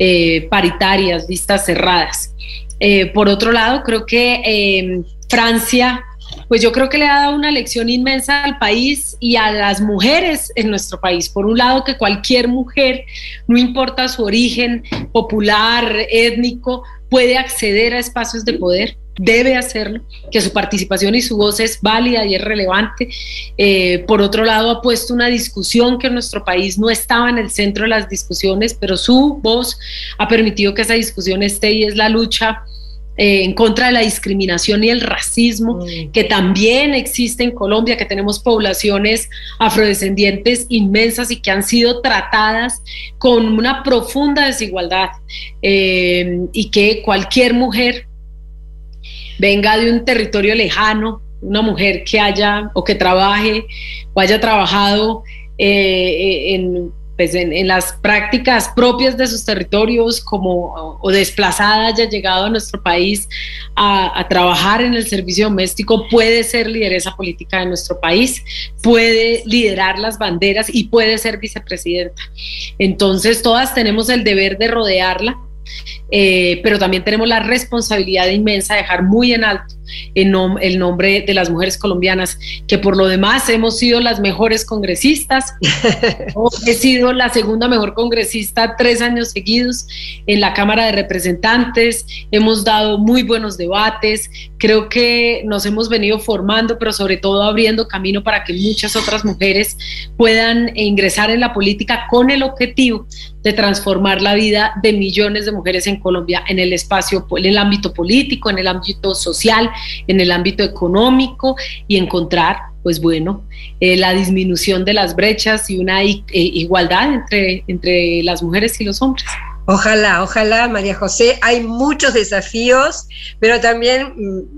eh, paritarias, listas cerradas. Eh, por otro lado, creo que eh, Francia pues yo creo que le ha dado una lección inmensa al país y a las mujeres en nuestro país. Por un lado, que cualquier mujer, no importa su origen popular, étnico, puede acceder a espacios de poder, debe hacerlo, que su participación y su voz es válida y es relevante. Eh, por otro lado, ha puesto una discusión que en nuestro país no estaba en el centro de las discusiones, pero su voz ha permitido que esa discusión esté y es la lucha eh, en contra de la discriminación y el racismo Mm. que también existe en Colombia, que tenemos poblaciones afrodescendientes inmensas y que han sido tratadas con una profunda desigualdad eh, y que cualquier mujer venga de un territorio lejano, una mujer que haya o que trabaje o haya trabajado eh, en, pues en, las prácticas propias de sus territorios como o, o desplazada haya llegado a nuestro país a, a trabajar en el servicio doméstico puede ser lideresa política de nuestro país, puede liderar las banderas y puede ser vicepresidenta. Entonces todas tenemos el deber de rodearla, eh, pero también tenemos la responsabilidad inmensa de dejar muy en alto el, nom el, nombre de las mujeres colombianas, que por lo demás hemos sido las mejores congresistas. He sido la segunda mejor congresista tres años seguidos en la Cámara de Representantes. Hemos dado muy buenos debates. Creo que nos hemos venido formando, pero sobre todo abriendo camino para que muchas otras mujeres puedan ingresar en la política con el objetivo de transformar la vida de millones de mujeres en Colombia en el espacio, en el ámbito político, en el ámbito social, en el ámbito económico y encontrar, pues bueno, eh, la disminución de las brechas y una eh, igualdad entre, entre las mujeres y los hombres. Ojalá, ojalá, María José. Hay muchos desafíos, pero también,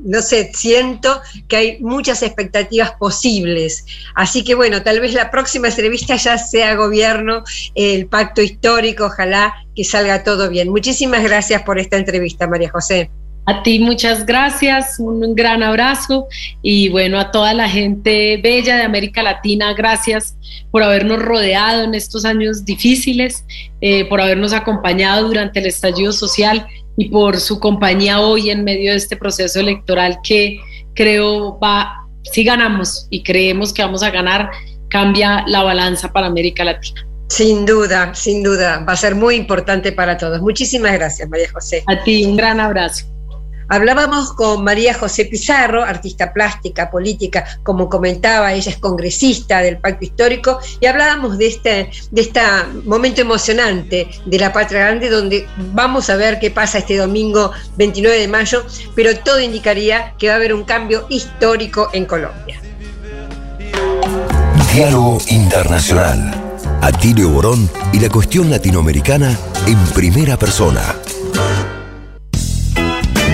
no sé, siento que hay muchas expectativas posibles. Así que bueno, tal vez la próxima entrevista ya sea gobierno, el pacto histórico, ojalá que salga todo bien. Muchísimas gracias por esta entrevista, María José. A ti muchas gracias, un gran abrazo y bueno, a toda la gente bella de América Latina, gracias por habernos rodeado en estos años difíciles, eh, por habernos acompañado durante el estallido social y por su compañía hoy en medio de este proceso electoral que creo va, si ganamos y creemos que vamos a ganar, cambia la balanza para América Latina. Sin duda, sin duda, va a ser muy importante para todos. Muchísimas gracias, María José. A ti, un gran abrazo. Hablábamos con María José Pizarro, artista plástica, política, como comentaba, ella es congresista del Pacto Histórico, y hablábamos de este, de este momento emocionante de la Patria Grande, donde vamos a ver qué pasa este domingo 29 de mayo, pero todo indicaría que va a haber un cambio histórico en Colombia. Diálogo Internacional. Atilio Borón y la cuestión latinoamericana en primera persona.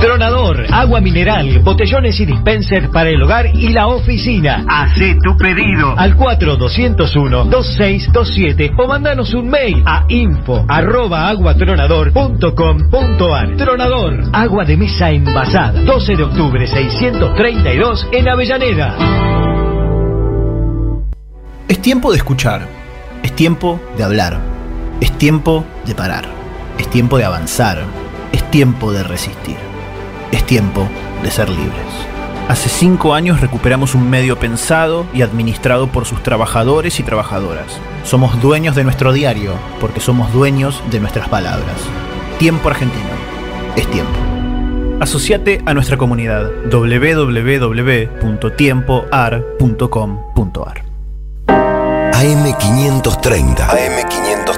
Tronador, agua mineral, botellones y dispenser para el hogar y la oficina. Hacé tu pedido al 4201-2627 o mandanos un mail a info arroba aguatronador.com.ar. Tronador, agua de mesa envasada. 12 de octubre 632 en Avellaneda. Es tiempo de escuchar. Es tiempo de hablar. Es tiempo de parar. Es tiempo de avanzar. Es tiempo de resistir. Es tiempo de ser libres. Hace cinco años recuperamos un medio pensado y administrado por sus trabajadores y trabajadoras. Somos dueños de nuestro diario porque somos dueños de nuestras palabras. Tiempo argentino. Es tiempo. Asociate a nuestra comunidad www.tiempoar.com.ar. AM530. AM530.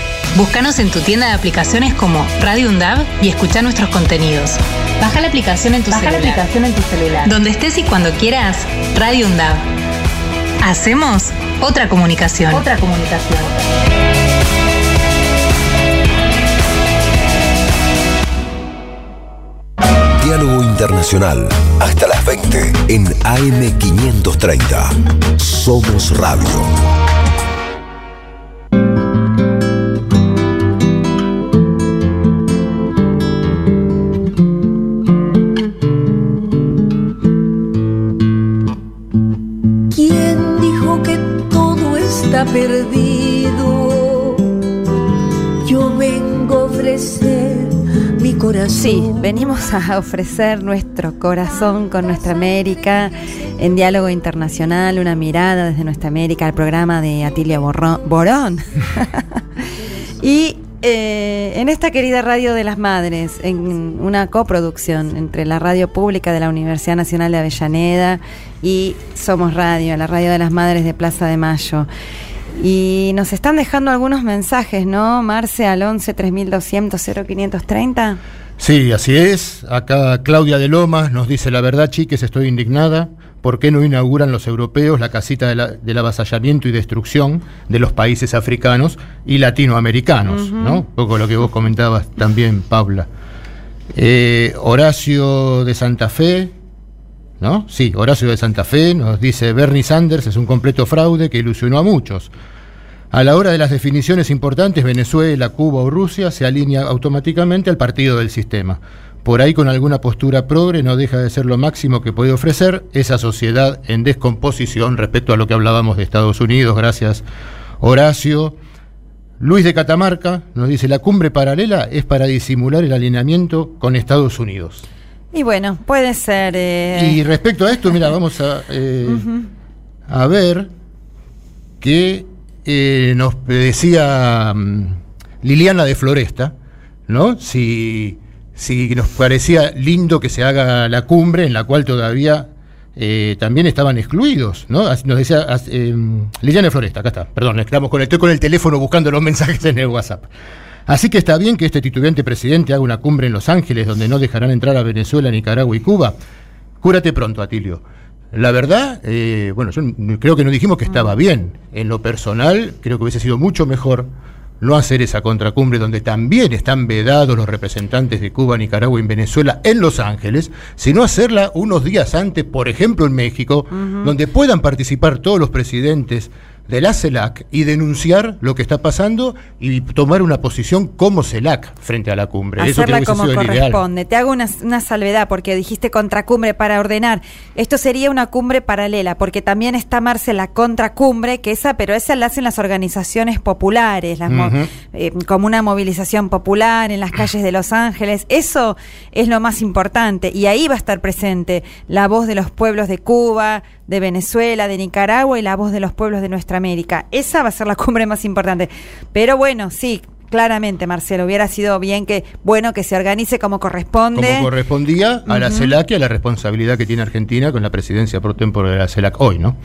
Búscanos en tu tienda de aplicaciones como Radio Undab y escucha nuestros contenidos. Baja la aplicación en tu Baja la celular. aplicación en tu celular. Donde estés y cuando quieras, Radio Undab. Hacemos otra comunicación. Otra comunicación. Internacional. Hasta las 20 en AM530. Somos Radio. Perdido? Yo vengo a ofrecer mi corazón. Sí, venimos a ofrecer nuestro corazón con nuestra América en diálogo internacional, una mirada desde nuestra América, al programa de Atilia Borón. y eh, en esta querida Radio de las Madres, en una coproducción entre la radio pública de la Universidad Nacional de Avellaneda y Somos Radio, la Radio de las Madres de Plaza de Mayo. Y nos están dejando algunos mensajes, ¿no? Marce al 11 3200 0530. Sí, así es. Acá Claudia de Lomas nos dice la verdad, chiques, estoy indignada. ¿Por qué no inauguran los europeos la casita de la- del avasallamiento y destrucción de los países africanos y latinoamericanos? ¿no? Un poco lo que vos comentabas también, Paula. Eh, Horacio de Santa Fe, ¿no? Sí, Horacio de Santa Fe nos dice Bernie Sanders es un completo fraude que ilusionó a muchos. A la hora de las definiciones importantes, Venezuela, Cuba o Rusia se alinea automáticamente al partido del sistema. Por ahí con alguna postura progre no deja de ser lo máximo que puede ofrecer esa sociedad en descomposición respecto a lo que hablábamos de Estados Unidos. Gracias, Horacio. Luis de Catamarca nos dice, la cumbre paralela es para disimular el alineamiento con Estados Unidos. Y bueno, puede ser. eh, Y respecto a esto, mira, vamos a, eh, a ver que eh, nos decía mm, Liliana de Floresta, ¿no? Si, si nos parecía lindo que se haga la cumbre en la cual todavía eh, también estaban excluidos, ¿no? Así Nos decía eh, Liliana de Floresta, acá está, perdón, estamos con, estoy con el teléfono buscando los mensajes en el WhatsApp. Así que está bien que este titubeante presidente haga una cumbre en Los Ángeles donde no dejarán entrar a Venezuela, Nicaragua y Cuba. Cúrate pronto, Atilio. La verdad, eh, bueno, yo creo que no dijimos que estaba bien. En lo personal, creo que hubiese sido mucho mejor no hacer esa contracumbre donde también están vedados los representantes de Cuba, Nicaragua y Venezuela en Los Ángeles, sino hacerla unos días antes, por ejemplo en México, donde puedan participar todos los presidentes de la CELAC y denunciar lo que está pasando y tomar una posición como CELAC frente a la cumbre. Hacerla como corresponde. Te hago una, una salvedad porque dijiste contracumbre para ordenar. Esto sería una cumbre paralela porque también está Marce la contracumbre, que esa, pero esa la hacen las organizaciones populares, las eh, como una movilización popular en las calles de Los Ángeles. Eso es lo más importante y ahí va a estar presente la voz de los pueblos de Cuba, de Venezuela, de Nicaragua y la voz de los pueblos de nuestra América. Esa va a ser la cumbre más importante. Pero bueno, sí, claramente, Marcelo, hubiera sido bien que, bueno, que se organice como corresponde. Como correspondía a la. CELAC y a la responsabilidad que tiene Argentina con la presidencia pro tempore de la CELAC hoy, ¿no?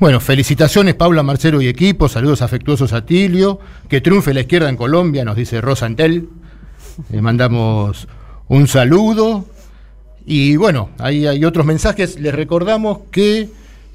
Bueno, felicitaciones Paula, Marcelo y equipo, saludos afectuosos a Tilio, que triunfe la izquierda en Colombia, nos dice Rosa Antel, le mandamos un saludo y bueno, ahí hay otros mensajes, les recordamos que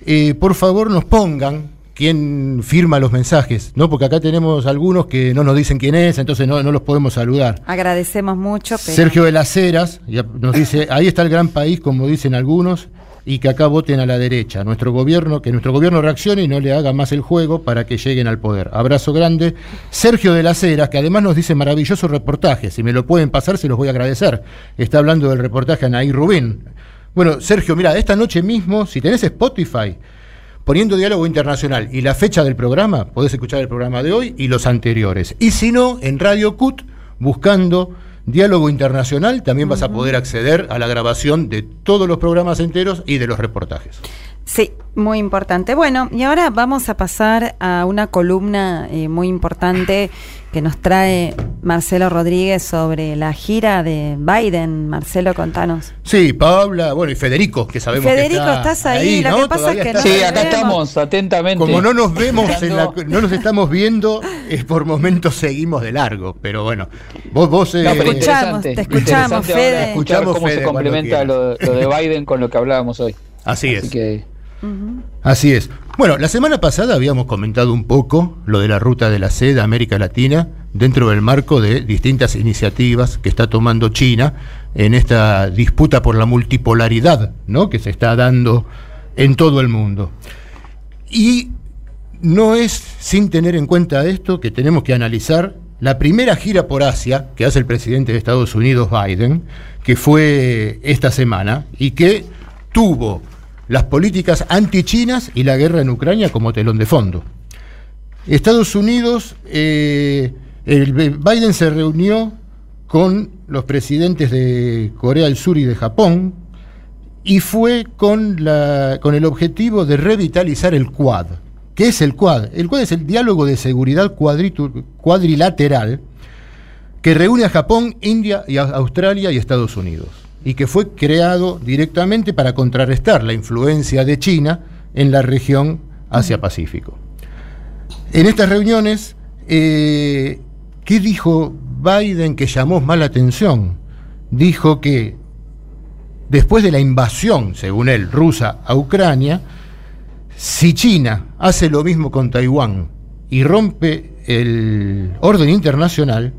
eh, por favor nos pongan quién firma los mensajes, ¿no? Porque acá tenemos algunos que no nos dicen quién es, entonces no, no los podemos saludar. Agradecemos mucho, pero... Sergio de las Heras nos dice, ahí está el gran país, como dicen algunos, y que acá voten a la derecha. Nuestro gobierno, que nuestro gobierno reaccione y no le haga más el juego para que lleguen al poder. Abrazo grande. Sergio de las Heras, que además nos dice maravilloso reportaje. Si me lo pueden pasar, se los voy a agradecer. Está hablando del reportaje Anaí Rubín. Bueno, Sergio, mira, esta noche mismo, si tenés Spotify, poniendo diálogo internacional y la fecha del programa, podés escuchar el programa de hoy y los anteriores. Y si no, en Radio CUT, buscando diálogo internacional, también vas a poder acceder a la grabación de todos los programas enteros y de los reportajes. Sí, muy importante. Bueno, y ahora vamos a pasar a una columna eh, muy importante que nos trae Marcelo Rodríguez sobre la gira de Biden. Marcelo, contanos. Sí, Paula, bueno, y Federico, que sabemos Federico, que está estás ahí, lo ¿no? que pasa es que no Sí, nos acá vemos. estamos, atentamente. Como no nos vemos, en la- no nos estamos viendo, es por momentos seguimos de largo, pero bueno, vos, vos eh, No, pero escuchamos, interesante, te escuchamos, interesante Fede. Escuchamos, cómo Fede, se complementa lo, lo de Biden con lo que hablábamos hoy. Así es. que Así es. Bueno, la semana pasada habíamos comentado un poco lo de la ruta de la seda a América Latina dentro del marco de distintas iniciativas que está tomando China en esta disputa por la multipolaridad ¿no? que se está dando en todo el mundo. Y no es sin tener en cuenta esto que tenemos que analizar la primera gira por Asia que hace el presidente de Estados Unidos, Biden, que fue esta semana y que tuvo las políticas antichinas y la guerra en Ucrania como telón de fondo. Estados Unidos, eh, el, Biden se reunió con los presidentes de Corea del Sur y de Japón y fue con, la, con el objetivo de revitalizar el Quad. ¿Qué es el Quad? El Quad es el diálogo de seguridad cuadrilateral que reúne a Japón, India, y Australia y Estados Unidos y que fue creado directamente para contrarrestar la influencia de China en la región Asia-Pacífico. En estas reuniones, eh, ¿qué dijo Biden que llamó más la atención? Dijo que después de la invasión, según él, rusa a Ucrania, si China hace lo mismo con Taiwán y rompe el orden internacional,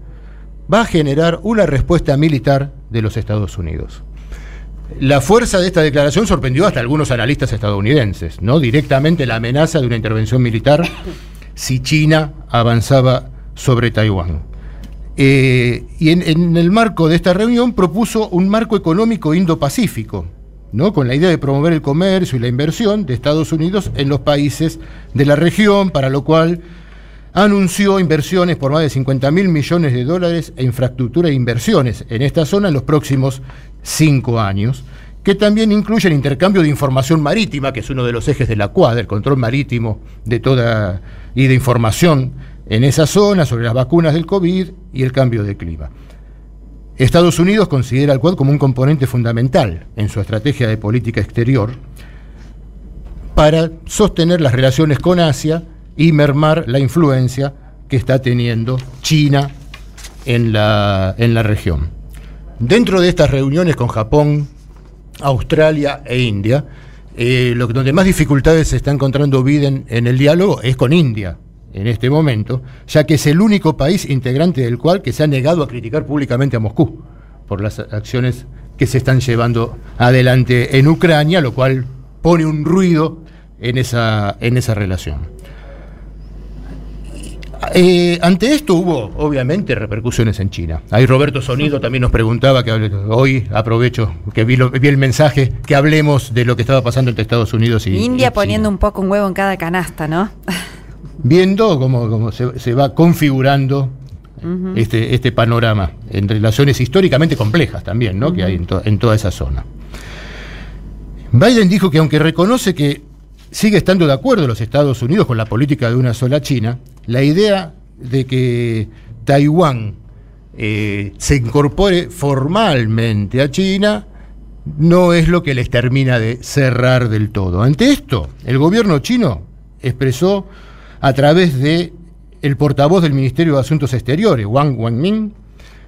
va a generar una respuesta militar de los Estados Unidos. La fuerza de esta declaración sorprendió hasta algunos analistas estadounidenses, ¿no? Directamente la amenaza de una intervención militar si China avanzaba sobre Taiwán. Eh, y en, el marco de esta reunión propuso un marco económico indo-pacífico, ¿no? con la idea de promover el comercio y la inversión de Estados Unidos en los países de la región, para lo cual anunció inversiones por más de 50 mil millones de dólares en infraestructura e inversiones en esta zona en los próximos cinco años, que también incluye el intercambio de información marítima, que es uno de los ejes de la Quad, el control marítimo de toda y de información en esa zona sobre las vacunas del COVID y el cambio de clima. Estados Unidos considera al Quad como un componente fundamental en su estrategia de política exterior para sostener las relaciones con Asia y mermar la influencia que está teniendo China en la, en la región. Dentro de estas reuniones con Japón, Australia e India, eh, donde más dificultades se está encontrando Biden en el diálogo es con India en este momento, ya que es el único país integrante del cual que se ha negado a criticar públicamente a Moscú por las acciones que se están llevando adelante en Ucrania, lo cual pone un ruido en esa, en esa relación. Eh, ante esto hubo, obviamente, repercusiones en China. Ahí Roberto Sonido también nos preguntaba, que hoy aprovecho que vi, el mensaje, que hablemos de lo que estaba pasando entre Estados Unidos y India poniendo un poco un huevo en cada canasta, ¿no? Viendo cómo, se, va configurando este, este panorama en relaciones históricamente complejas también, ¿no? Que hay en, en toda esa zona. Biden dijo que aunque reconoce que sigue estando de acuerdo los Estados Unidos con la política de una sola China, la idea de que Taiwán eh, se incorpore formalmente a China no es lo que les termina de cerrar del todo. Ante esto, el gobierno chino expresó a través de el portavoz del Ministerio de Asuntos Exteriores, Wang Wenming,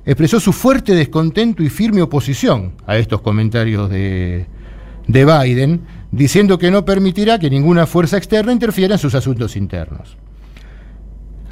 expresó su fuerte descontento y firme oposición a estos comentarios de Biden, diciendo que no permitirá que ninguna fuerza externa interfiera en sus asuntos internos.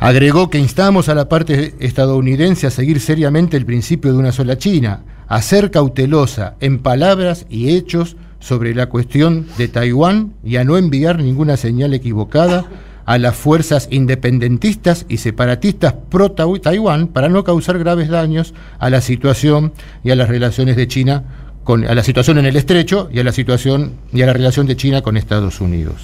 Agregó que instamos a la parte estadounidense a seguir seriamente el principio de una sola China, a ser cautelosa en palabras y hechos sobre la cuestión de Taiwán y a no enviar ninguna señal equivocada a las fuerzas independentistas y separatistas pro-Taiwán para no causar graves daños a la situación y a las relaciones de China con a la situación en el estrecho y a la situación y a la relación de China con Estados Unidos.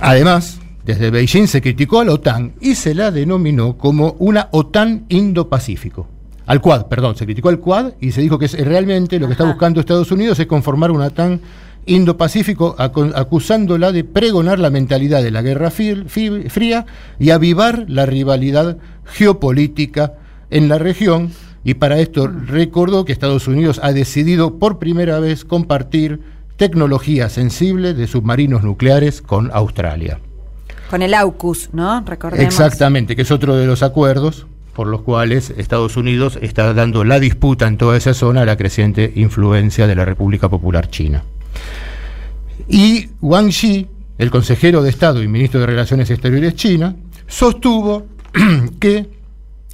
Además, desde Beijing se criticó a la OTAN y se la denominó como una OTAN Indo-Pacífico. Al Quad, perdón, se criticó al Quad y se dijo que realmente lo que está buscando Estados Unidos es conformar una OTAN Indo-Pacífico acusándola de pregonar la mentalidad de la Guerra Fría y avivar la rivalidad geopolítica en la región. Y para esto recordó que Estados Unidos ha decidido por primera vez compartir tecnología sensible de submarinos nucleares con Australia. Con el AUKUS, ¿no? Recordemos. Exactamente, que es otro de los acuerdos por los cuales Estados Unidos está dando la disputa en toda esa zona a la creciente influencia de la República Popular China. Y Wang Xi, el consejero de Estado y ministro de Relaciones Exteriores China, sostuvo que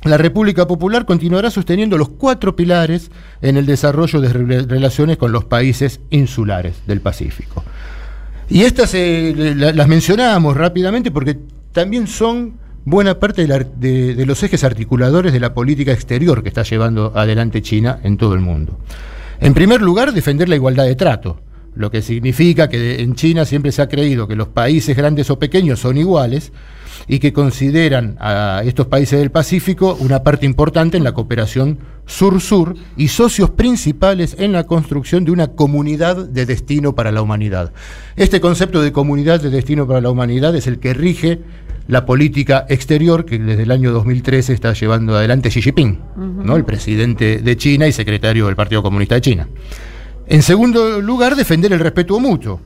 la República Popular continuará sosteniendo los cuatro pilares en el desarrollo de re- relaciones con los países insulares del Pacífico. Y estas eh, la- las mencionamos rápidamente porque también son buena parte de, la- de los ejes articuladores de la política exterior que está llevando adelante China en todo el mundo. En primer lugar, defender la igualdad de trato, lo que significa que en China siempre se ha creído que los países grandes o pequeños son iguales y que consideran a estos países del Pacífico una parte importante en la cooperación sur-sur y socios principales en la construcción de una comunidad de destino para la humanidad. Este concepto de comunidad de destino para la humanidad es el que rige la política exterior que desde el año 2013 está llevando adelante Xi Jinping, ¿no? el presidente de China y secretario del Partido Comunista de China. En segundo lugar, defender el respeto mutuo,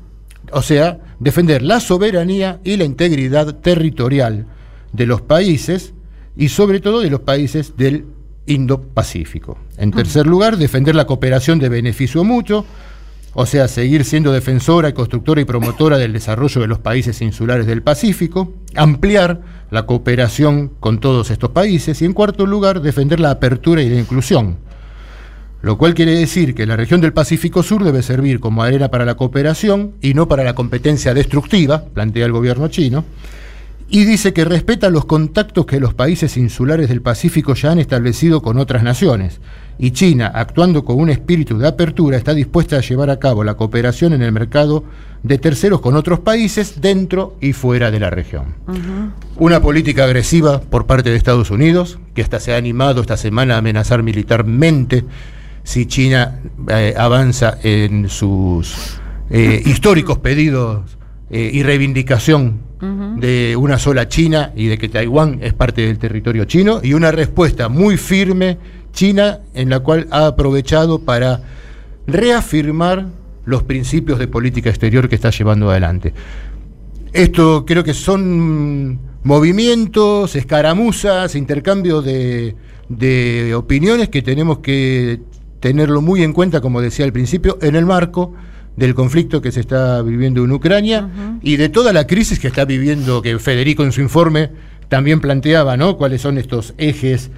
o sea, defender la soberanía y la integridad territorial de los países y sobre todo de los países del Indo-Pacífico. En tercer lugar, defender la cooperación de beneficio mutuo, o sea, seguir siendo defensora, constructora y promotora del desarrollo de los países insulares del Pacífico, ampliar la cooperación con todos estos países y en cuarto lugar, defender la apertura y la inclusión, lo cual quiere decir que la región del Pacífico Sur debe servir como arena para la cooperación y no para la competencia destructiva, plantea el gobierno chino, y dice que respeta los contactos que los países insulares del Pacífico ya han establecido con otras naciones, y China, actuando con un espíritu de apertura, está dispuesta a llevar a cabo la cooperación en el mercado de terceros con otros países dentro y fuera de la región. Una política agresiva por parte de Estados Unidos, que hasta se ha animado esta semana a amenazar militarmente si China eh, avanza en sus eh, históricos pedidos eh, y reivindicación de una sola China y de que Taiwán es parte del territorio chino, y una respuesta muy firme China en la cual ha aprovechado para reafirmar los principios de política exterior que está llevando adelante. Esto creo que son movimientos, escaramuzas, intercambio de, de opiniones que tenemos que tenerlo muy en cuenta, como decía al principio, en el marco del conflicto que se está viviendo en Ucrania y de toda la crisis que está viviendo, que Federico en su informe también planteaba, ¿no? Cuáles son estos ejes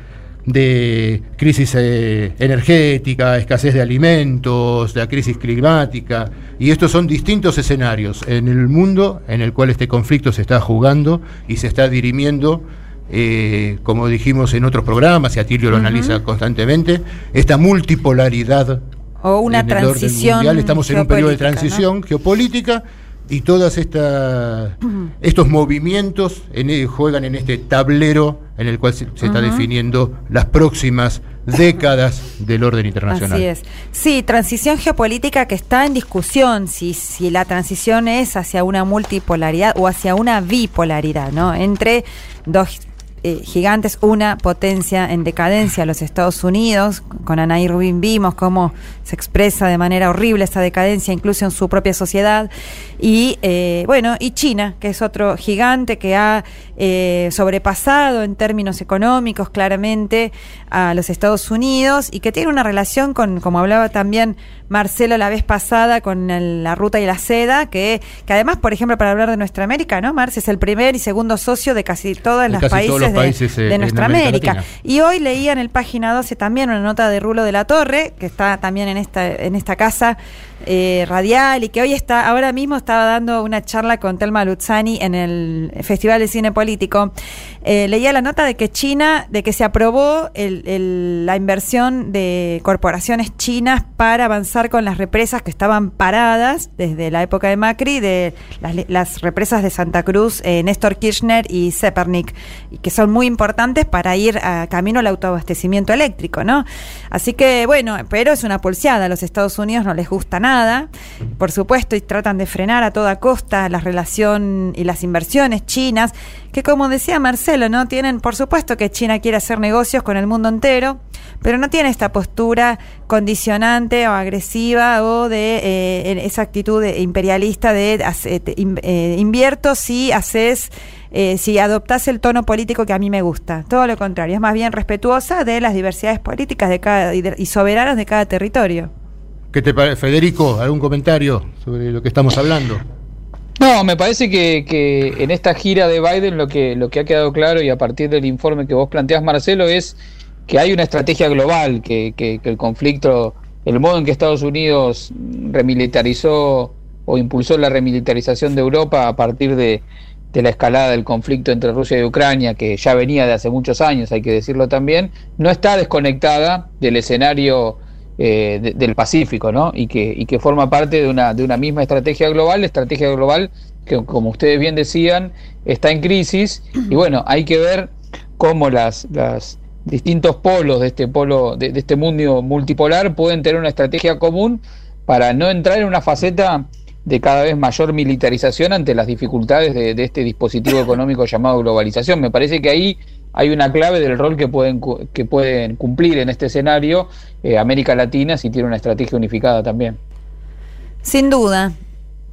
de crisis eh, energética, escasez de alimentos, la crisis climática, y estos son distintos escenarios en el mundo en el cual este conflicto se está jugando y se está dirimiendo, eh, como dijimos en otros programas, y Atilio lo analiza constantemente, esta multipolaridad O una en transición. mundial. Estamos en un periodo de transición geopolítica y todas estas estos movimientos en el- juegan en este tablero en el cual se, se está definiendo las próximas décadas del orden internacional. Así es. Sí, transición geopolítica que está en discusión, si, si la transición es hacia una multipolaridad o hacia una bipolaridad, ¿no? Entre dos eh, gigantes, una potencia en decadencia, los Estados Unidos, con Anaí Rubin vimos cómo se expresa de manera horrible esa decadencia, incluso en su propia sociedad, y eh, bueno, y China, que es otro gigante que ha eh, sobrepasado en términos económicos claramente a los Estados Unidos y que tiene una relación con, como hablaba también Marcelo la vez pasada, con el- la ruta y la seda, que, que además, por ejemplo, para hablar de nuestra América, ¿no? Marce es el primer y segundo socio de casi todos los casi países, de- eh, de, nuestra América América. Y hoy leía en el página 12 también una nota de Rulo de la Torre, que está también en esta, en esta casa eh, radial y que hoy está, ahora mismo estaba dando una charla con Telma Luzzani en el Festival de Cine Político. Eh, leía la nota de que China, de que se aprobó el- la inversión de corporaciones chinas para avanzar con las represas que estaban paradas desde la época de Macri, de las, las represas de Santa Cruz, eh, Néstor Kirchner y Zepernik, y que son muy importantes para ir a camino al autoabastecimiento eléctrico, ¿no? Así que, bueno, pero es una pulseada. A los Estados Unidos no les gusta nada, por supuesto, y tratan de frenar a toda costa la relación y las inversiones chinas, que como decía Marcelo, ¿no? Tienen, por supuesto que China quiere hacer negocios con el mundo entero, pero no tiene esta postura condicionante o agresiva o de eh, esa actitud imperialista de eh, invierto si haces eh, si adoptás el tono político que a mí me gusta. Todo lo contrario, es más bien respetuosa de las diversidades políticas de cada y, y soberanas de cada territorio. ¿Qué te parece, Federico? ¿Algún comentario sobre lo que estamos hablando? No, me parece que, que, en esta gira de Biden lo que, lo que ha quedado claro y a partir del informe que vos planteás, Marcelo, es que hay una estrategia global, que, que, que el conflicto, el modo en que Estados Unidos remilitarizó o impulsó la remilitarización de Europa a partir de la escalada del conflicto entre Rusia y Ucrania, que ya venía de hace muchos años, hay que decirlo también, no está desconectada del escenario eh, de, del Pacífico, ¿no? Y que, y que forma parte de una, de una misma estrategia global, estrategia global que, como ustedes bien decían, está en crisis, y bueno, hay que ver cómo las, las distintos polos de este polo, de, de este mundo multipolar pueden tener una estrategia común para no entrar en una faceta de cada vez mayor militarización ante las dificultades de, de, este dispositivo económico llamado globalización. Me parece que ahí hay una clave del rol que pueden, que pueden cumplir en este escenario eh, América Latina si tiene una estrategia unificada también. Sin duda,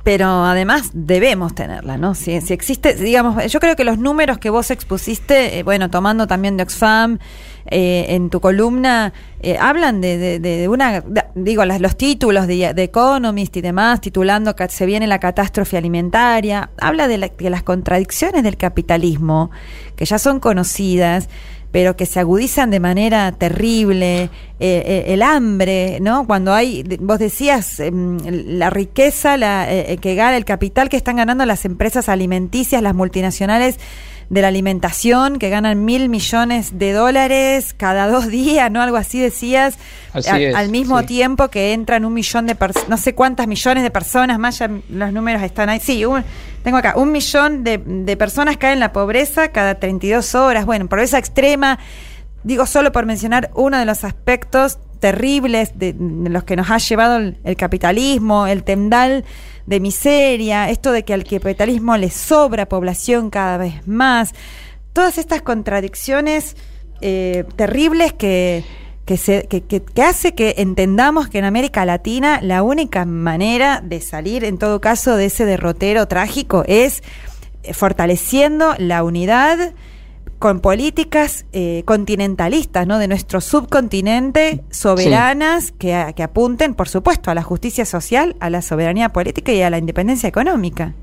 pero además debemos tenerla, ¿no? Si, si, existe, digamos, yo creo que los números que vos expusiste, eh, bueno, tomando también de Oxfam, eh, en tu columna, eh, hablan de, de, de una, digo, las, los títulos de, Economist y demás, titulando que se viene la catástrofe alimentaria, habla de, la, de las contradicciones del capitalismo, que ya son conocidas, pero que se agudizan de manera terrible, eh, eh, el hambre, ¿no? Cuando hay, vos decías, eh, la riqueza la, que gana el capital que están ganando las empresas alimenticias, las multinacionales de la alimentación, que ganan mil millones de dólares cada dos días, ¿no? Algo así decías, así a, es, al mismo sí. tiempo que entran un millón de personas, no sé cuántas millones de personas, más ya los números están ahí, sí, un, tengo acá, un millón de, de, personas caen en la pobreza cada 32 horas. Bueno, pobreza extrema, digo solo por mencionar uno de los aspectos terribles de, los que nos ha llevado el, capitalismo, el tendal de miseria, esto de que al capitalismo le sobra población cada vez más. Todas estas contradicciones eh, terribles que se, que, que, que, hace que entendamos que en América Latina la única manera de salir, en todo caso, de ese derrotero trágico es fortaleciendo la unidad con políticas eh, continentalistas, ¿no? De nuestro subcontinente, soberanas, sí. que, que apunten, por supuesto, a la justicia social, a la soberanía política y a la independencia económica.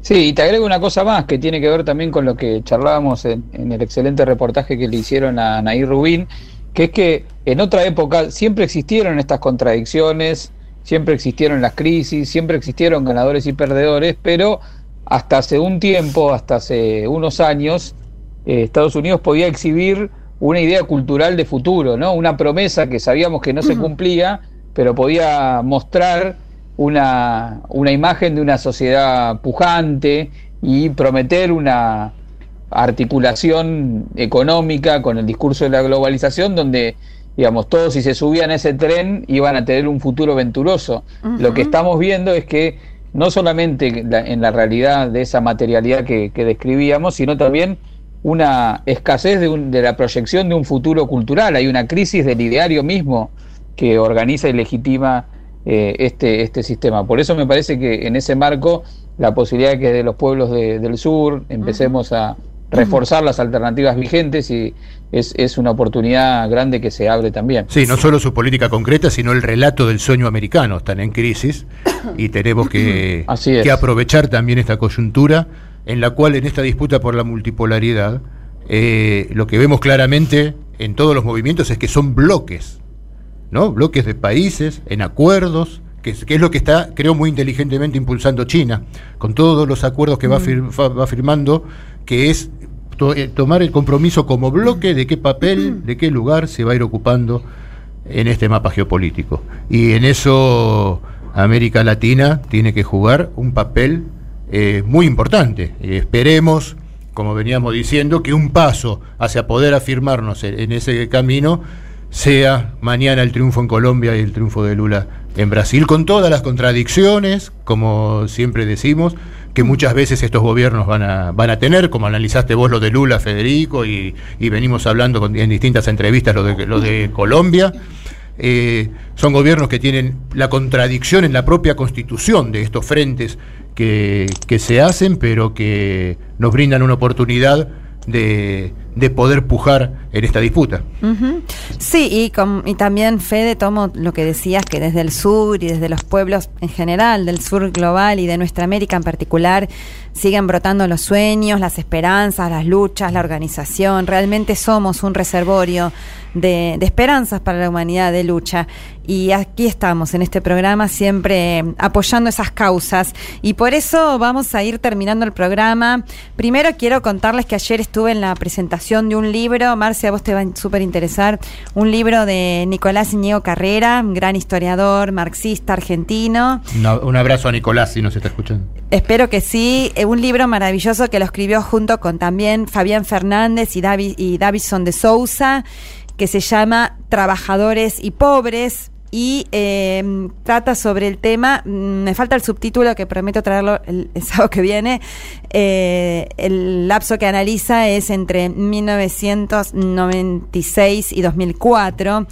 Sí, y te agrego una cosa más que tiene que ver también con lo que charlábamos en, en el excelente reportaje que le hicieron a Nair Rubín, que es que en otra época siempre existieron estas contradicciones, siempre existieron las crisis, siempre existieron ganadores y perdedores, pero hasta hace un tiempo, hasta hace unos años, eh, Estados Unidos podía exhibir una idea cultural de futuro, ¿no? Una promesa que sabíamos que no se cumplía, pero podía mostrar una, una imagen de una sociedad pujante y prometer una, articulación económica con el discurso de la globalización donde digamos todos si se subían a ese tren iban a tener un futuro venturoso uh -huh. lo que estamos viendo es que no solamente la, en la realidad de esa materialidad que, que describíamos sino también una escasez de, un, de, la proyección de un futuro cultural hay una crisis del ideario mismo que organiza y legitima eh, este, este sistema por eso me parece que en ese marco la posibilidad de que de los pueblos de, del sur empecemos a reforzar las alternativas vigentes y es, es, una oportunidad grande que se abre también. Sí, no solo su política concreta, sino el relato del sueño americano. Están en crisis y tenemos que, que aprovechar también esta coyuntura en la cual en esta disputa por la multipolaridad eh, lo que vemos claramente en todos los movimientos es que son bloques, ¿no? Bloques de países, en acuerdos, que es, que es, lo que está, creo, muy inteligentemente impulsando China, con todos los acuerdos que va, fir, va firmando, que es to, eh, tomar el compromiso como bloque de qué papel, de qué lugar se va a ir ocupando en este mapa geopolítico. Y en eso América Latina tiene que jugar un papel eh, muy importante. Eh, esperemos, como veníamos diciendo, que un paso hacia poder afirmarnos en, ese camino sea mañana el triunfo en Colombia y el triunfo de Lula en Brasil, con todas las contradicciones, como siempre decimos, que muchas veces estos gobiernos van a, van a tener, como analizaste vos lo de Lula, Federico, y, y venimos hablando en distintas entrevistas lo de, lo de Colombia. Eh, son gobiernos que tienen la contradicción en la propia constitución de estos frentes que, que se hacen, pero que nos brindan una oportunidad de, de poder pujar en esta disputa. Sí, y, y también, Fede, tomo lo que decías, que desde el sur y desde los pueblos en general, del sur global y de nuestra América en particular, siguen brotando los sueños, las esperanzas, las luchas, la organización. Realmente somos un reservorio de esperanzas para la humanidad, de lucha. Y aquí estamos en este programa siempre apoyando esas causas. Y por eso vamos a ir terminando el programa. Primero quiero contarles que ayer estuve en la presentación de un libro, Marcia, a vos te va a súper interesar, un libro de Nicolás Iñigo Carrera, un gran historiador, marxista, argentino. Un abrazo a Nicolás si nos está escuchando. Espero que sí. Eh, Un libro maravilloso que lo escribió junto con también Fabián Fernández y, Davi- y Davison de Sousa, que se llama Trabajadores y Pobres. Y eh, trata sobre el tema, mm, me falta el subtítulo que prometo traerlo el, el sábado que viene. Eh, el lapso que analiza es entre 1996 y 2004.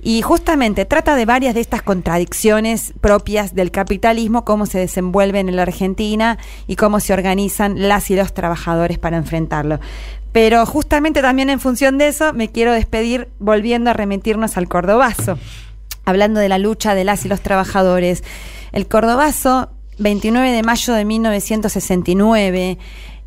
Y justamente trata de varias de estas contradicciones propias del capitalismo, cómo se desenvuelven en la Argentina y cómo se organizan las y los trabajadores para enfrentarlo. Pero justamente también en función de eso me quiero despedir volviendo a remitirnos al cordobazo, hablando de la lucha de las y los trabajadores. El cordobazo, 29 de mayo de 1969,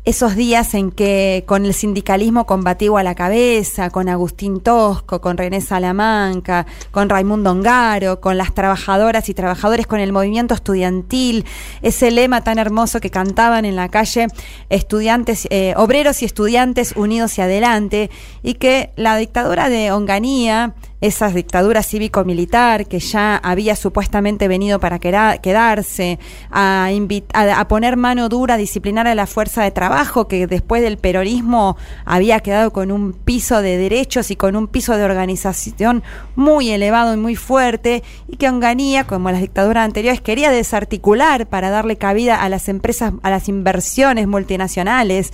esos días en que con el sindicalismo combativo a la cabeza, con Agustín Tosco, con René Salamanca, con Raimundo Ongaro, con las trabajadoras y trabajadores, con el movimiento estudiantil, ese lema tan hermoso que cantaban en la calle estudiantes, eh, obreros y estudiantes unidos y adelante, y que la dictadura de Onganía, esa dictadura cívico-militar que ya había supuestamente venido para quedarse, a, a, a poner mano dura, a disciplinar a la fuerza de trabajo, que después del peronismo había quedado con un piso de derechos y con un piso de organización muy elevado y muy fuerte, y que Onganía, como las dictaduras anteriores, quería desarticular para darle cabida a las empresas, a las inversiones multinacionales,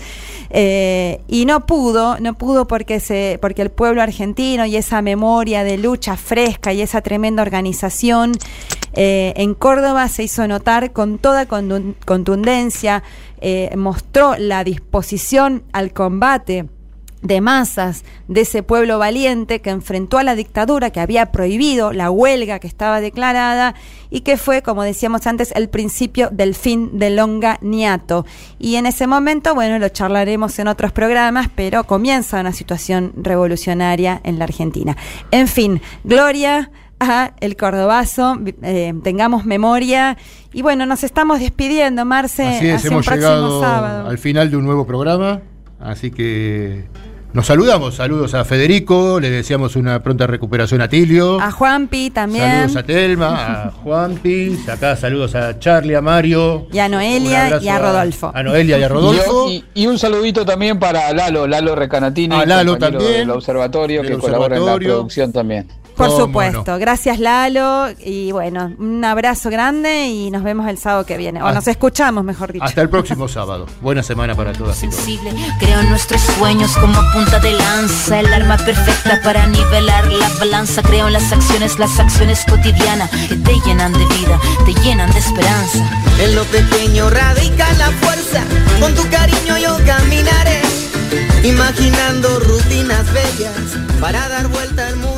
eh, y no pudo, no pudo porque, se, porque el pueblo argentino y esa memoria de lucha fresca y esa tremenda organización eh, en Córdoba se hizo notar con toda contundencia, eh, mostró la disposición al combate de masas de ese pueblo valiente que enfrentó a la dictadura que había prohibido la huelga que estaba declarada y que fue, como decíamos antes, el principio del fin del longaniato. Y en ese momento, bueno, lo charlaremos en otros programas, pero comienza una situación revolucionaria en la Argentina. En fin, Gloria a el Cordobazo, eh, tengamos memoria y bueno, nos estamos despidiendo, Marce, Así es, hacia un hemos próximo llegado sábado. al final de un nuevo programa, así que nos saludamos. Saludos a Federico, le deseamos una pronta recuperación a Tilio. A Juanpi también. Saludos a Telma, a Juanpi, acá saludos a Charlie, a Mario. Y a Noelia y a Rodolfo. A Noelia y a Rodolfo. Y, y un saludito también para Lalo, Lalo Recanatini, A Lalo compañero también, del observatorio, del que colabora en la producción también. Por supuesto. Gracias, Lalo. Y bueno, un abrazo grande y nos vemos el sábado que viene. O Ah. nos escuchamos, mejor dicho. Hasta el próximo sábado. Buena semana para todas y todos. sensible. Creo en nuestros sueños como punta de lanza, el arma perfecta para nivelar la balanza. Creo en las acciones, las acciones cotidianas que te llenan de vida, te llenan de esperanza. En lo pequeño radica la fuerza, con tu cariño yo caminaré, imaginando rutinas bellas para dar vuelta al mundo.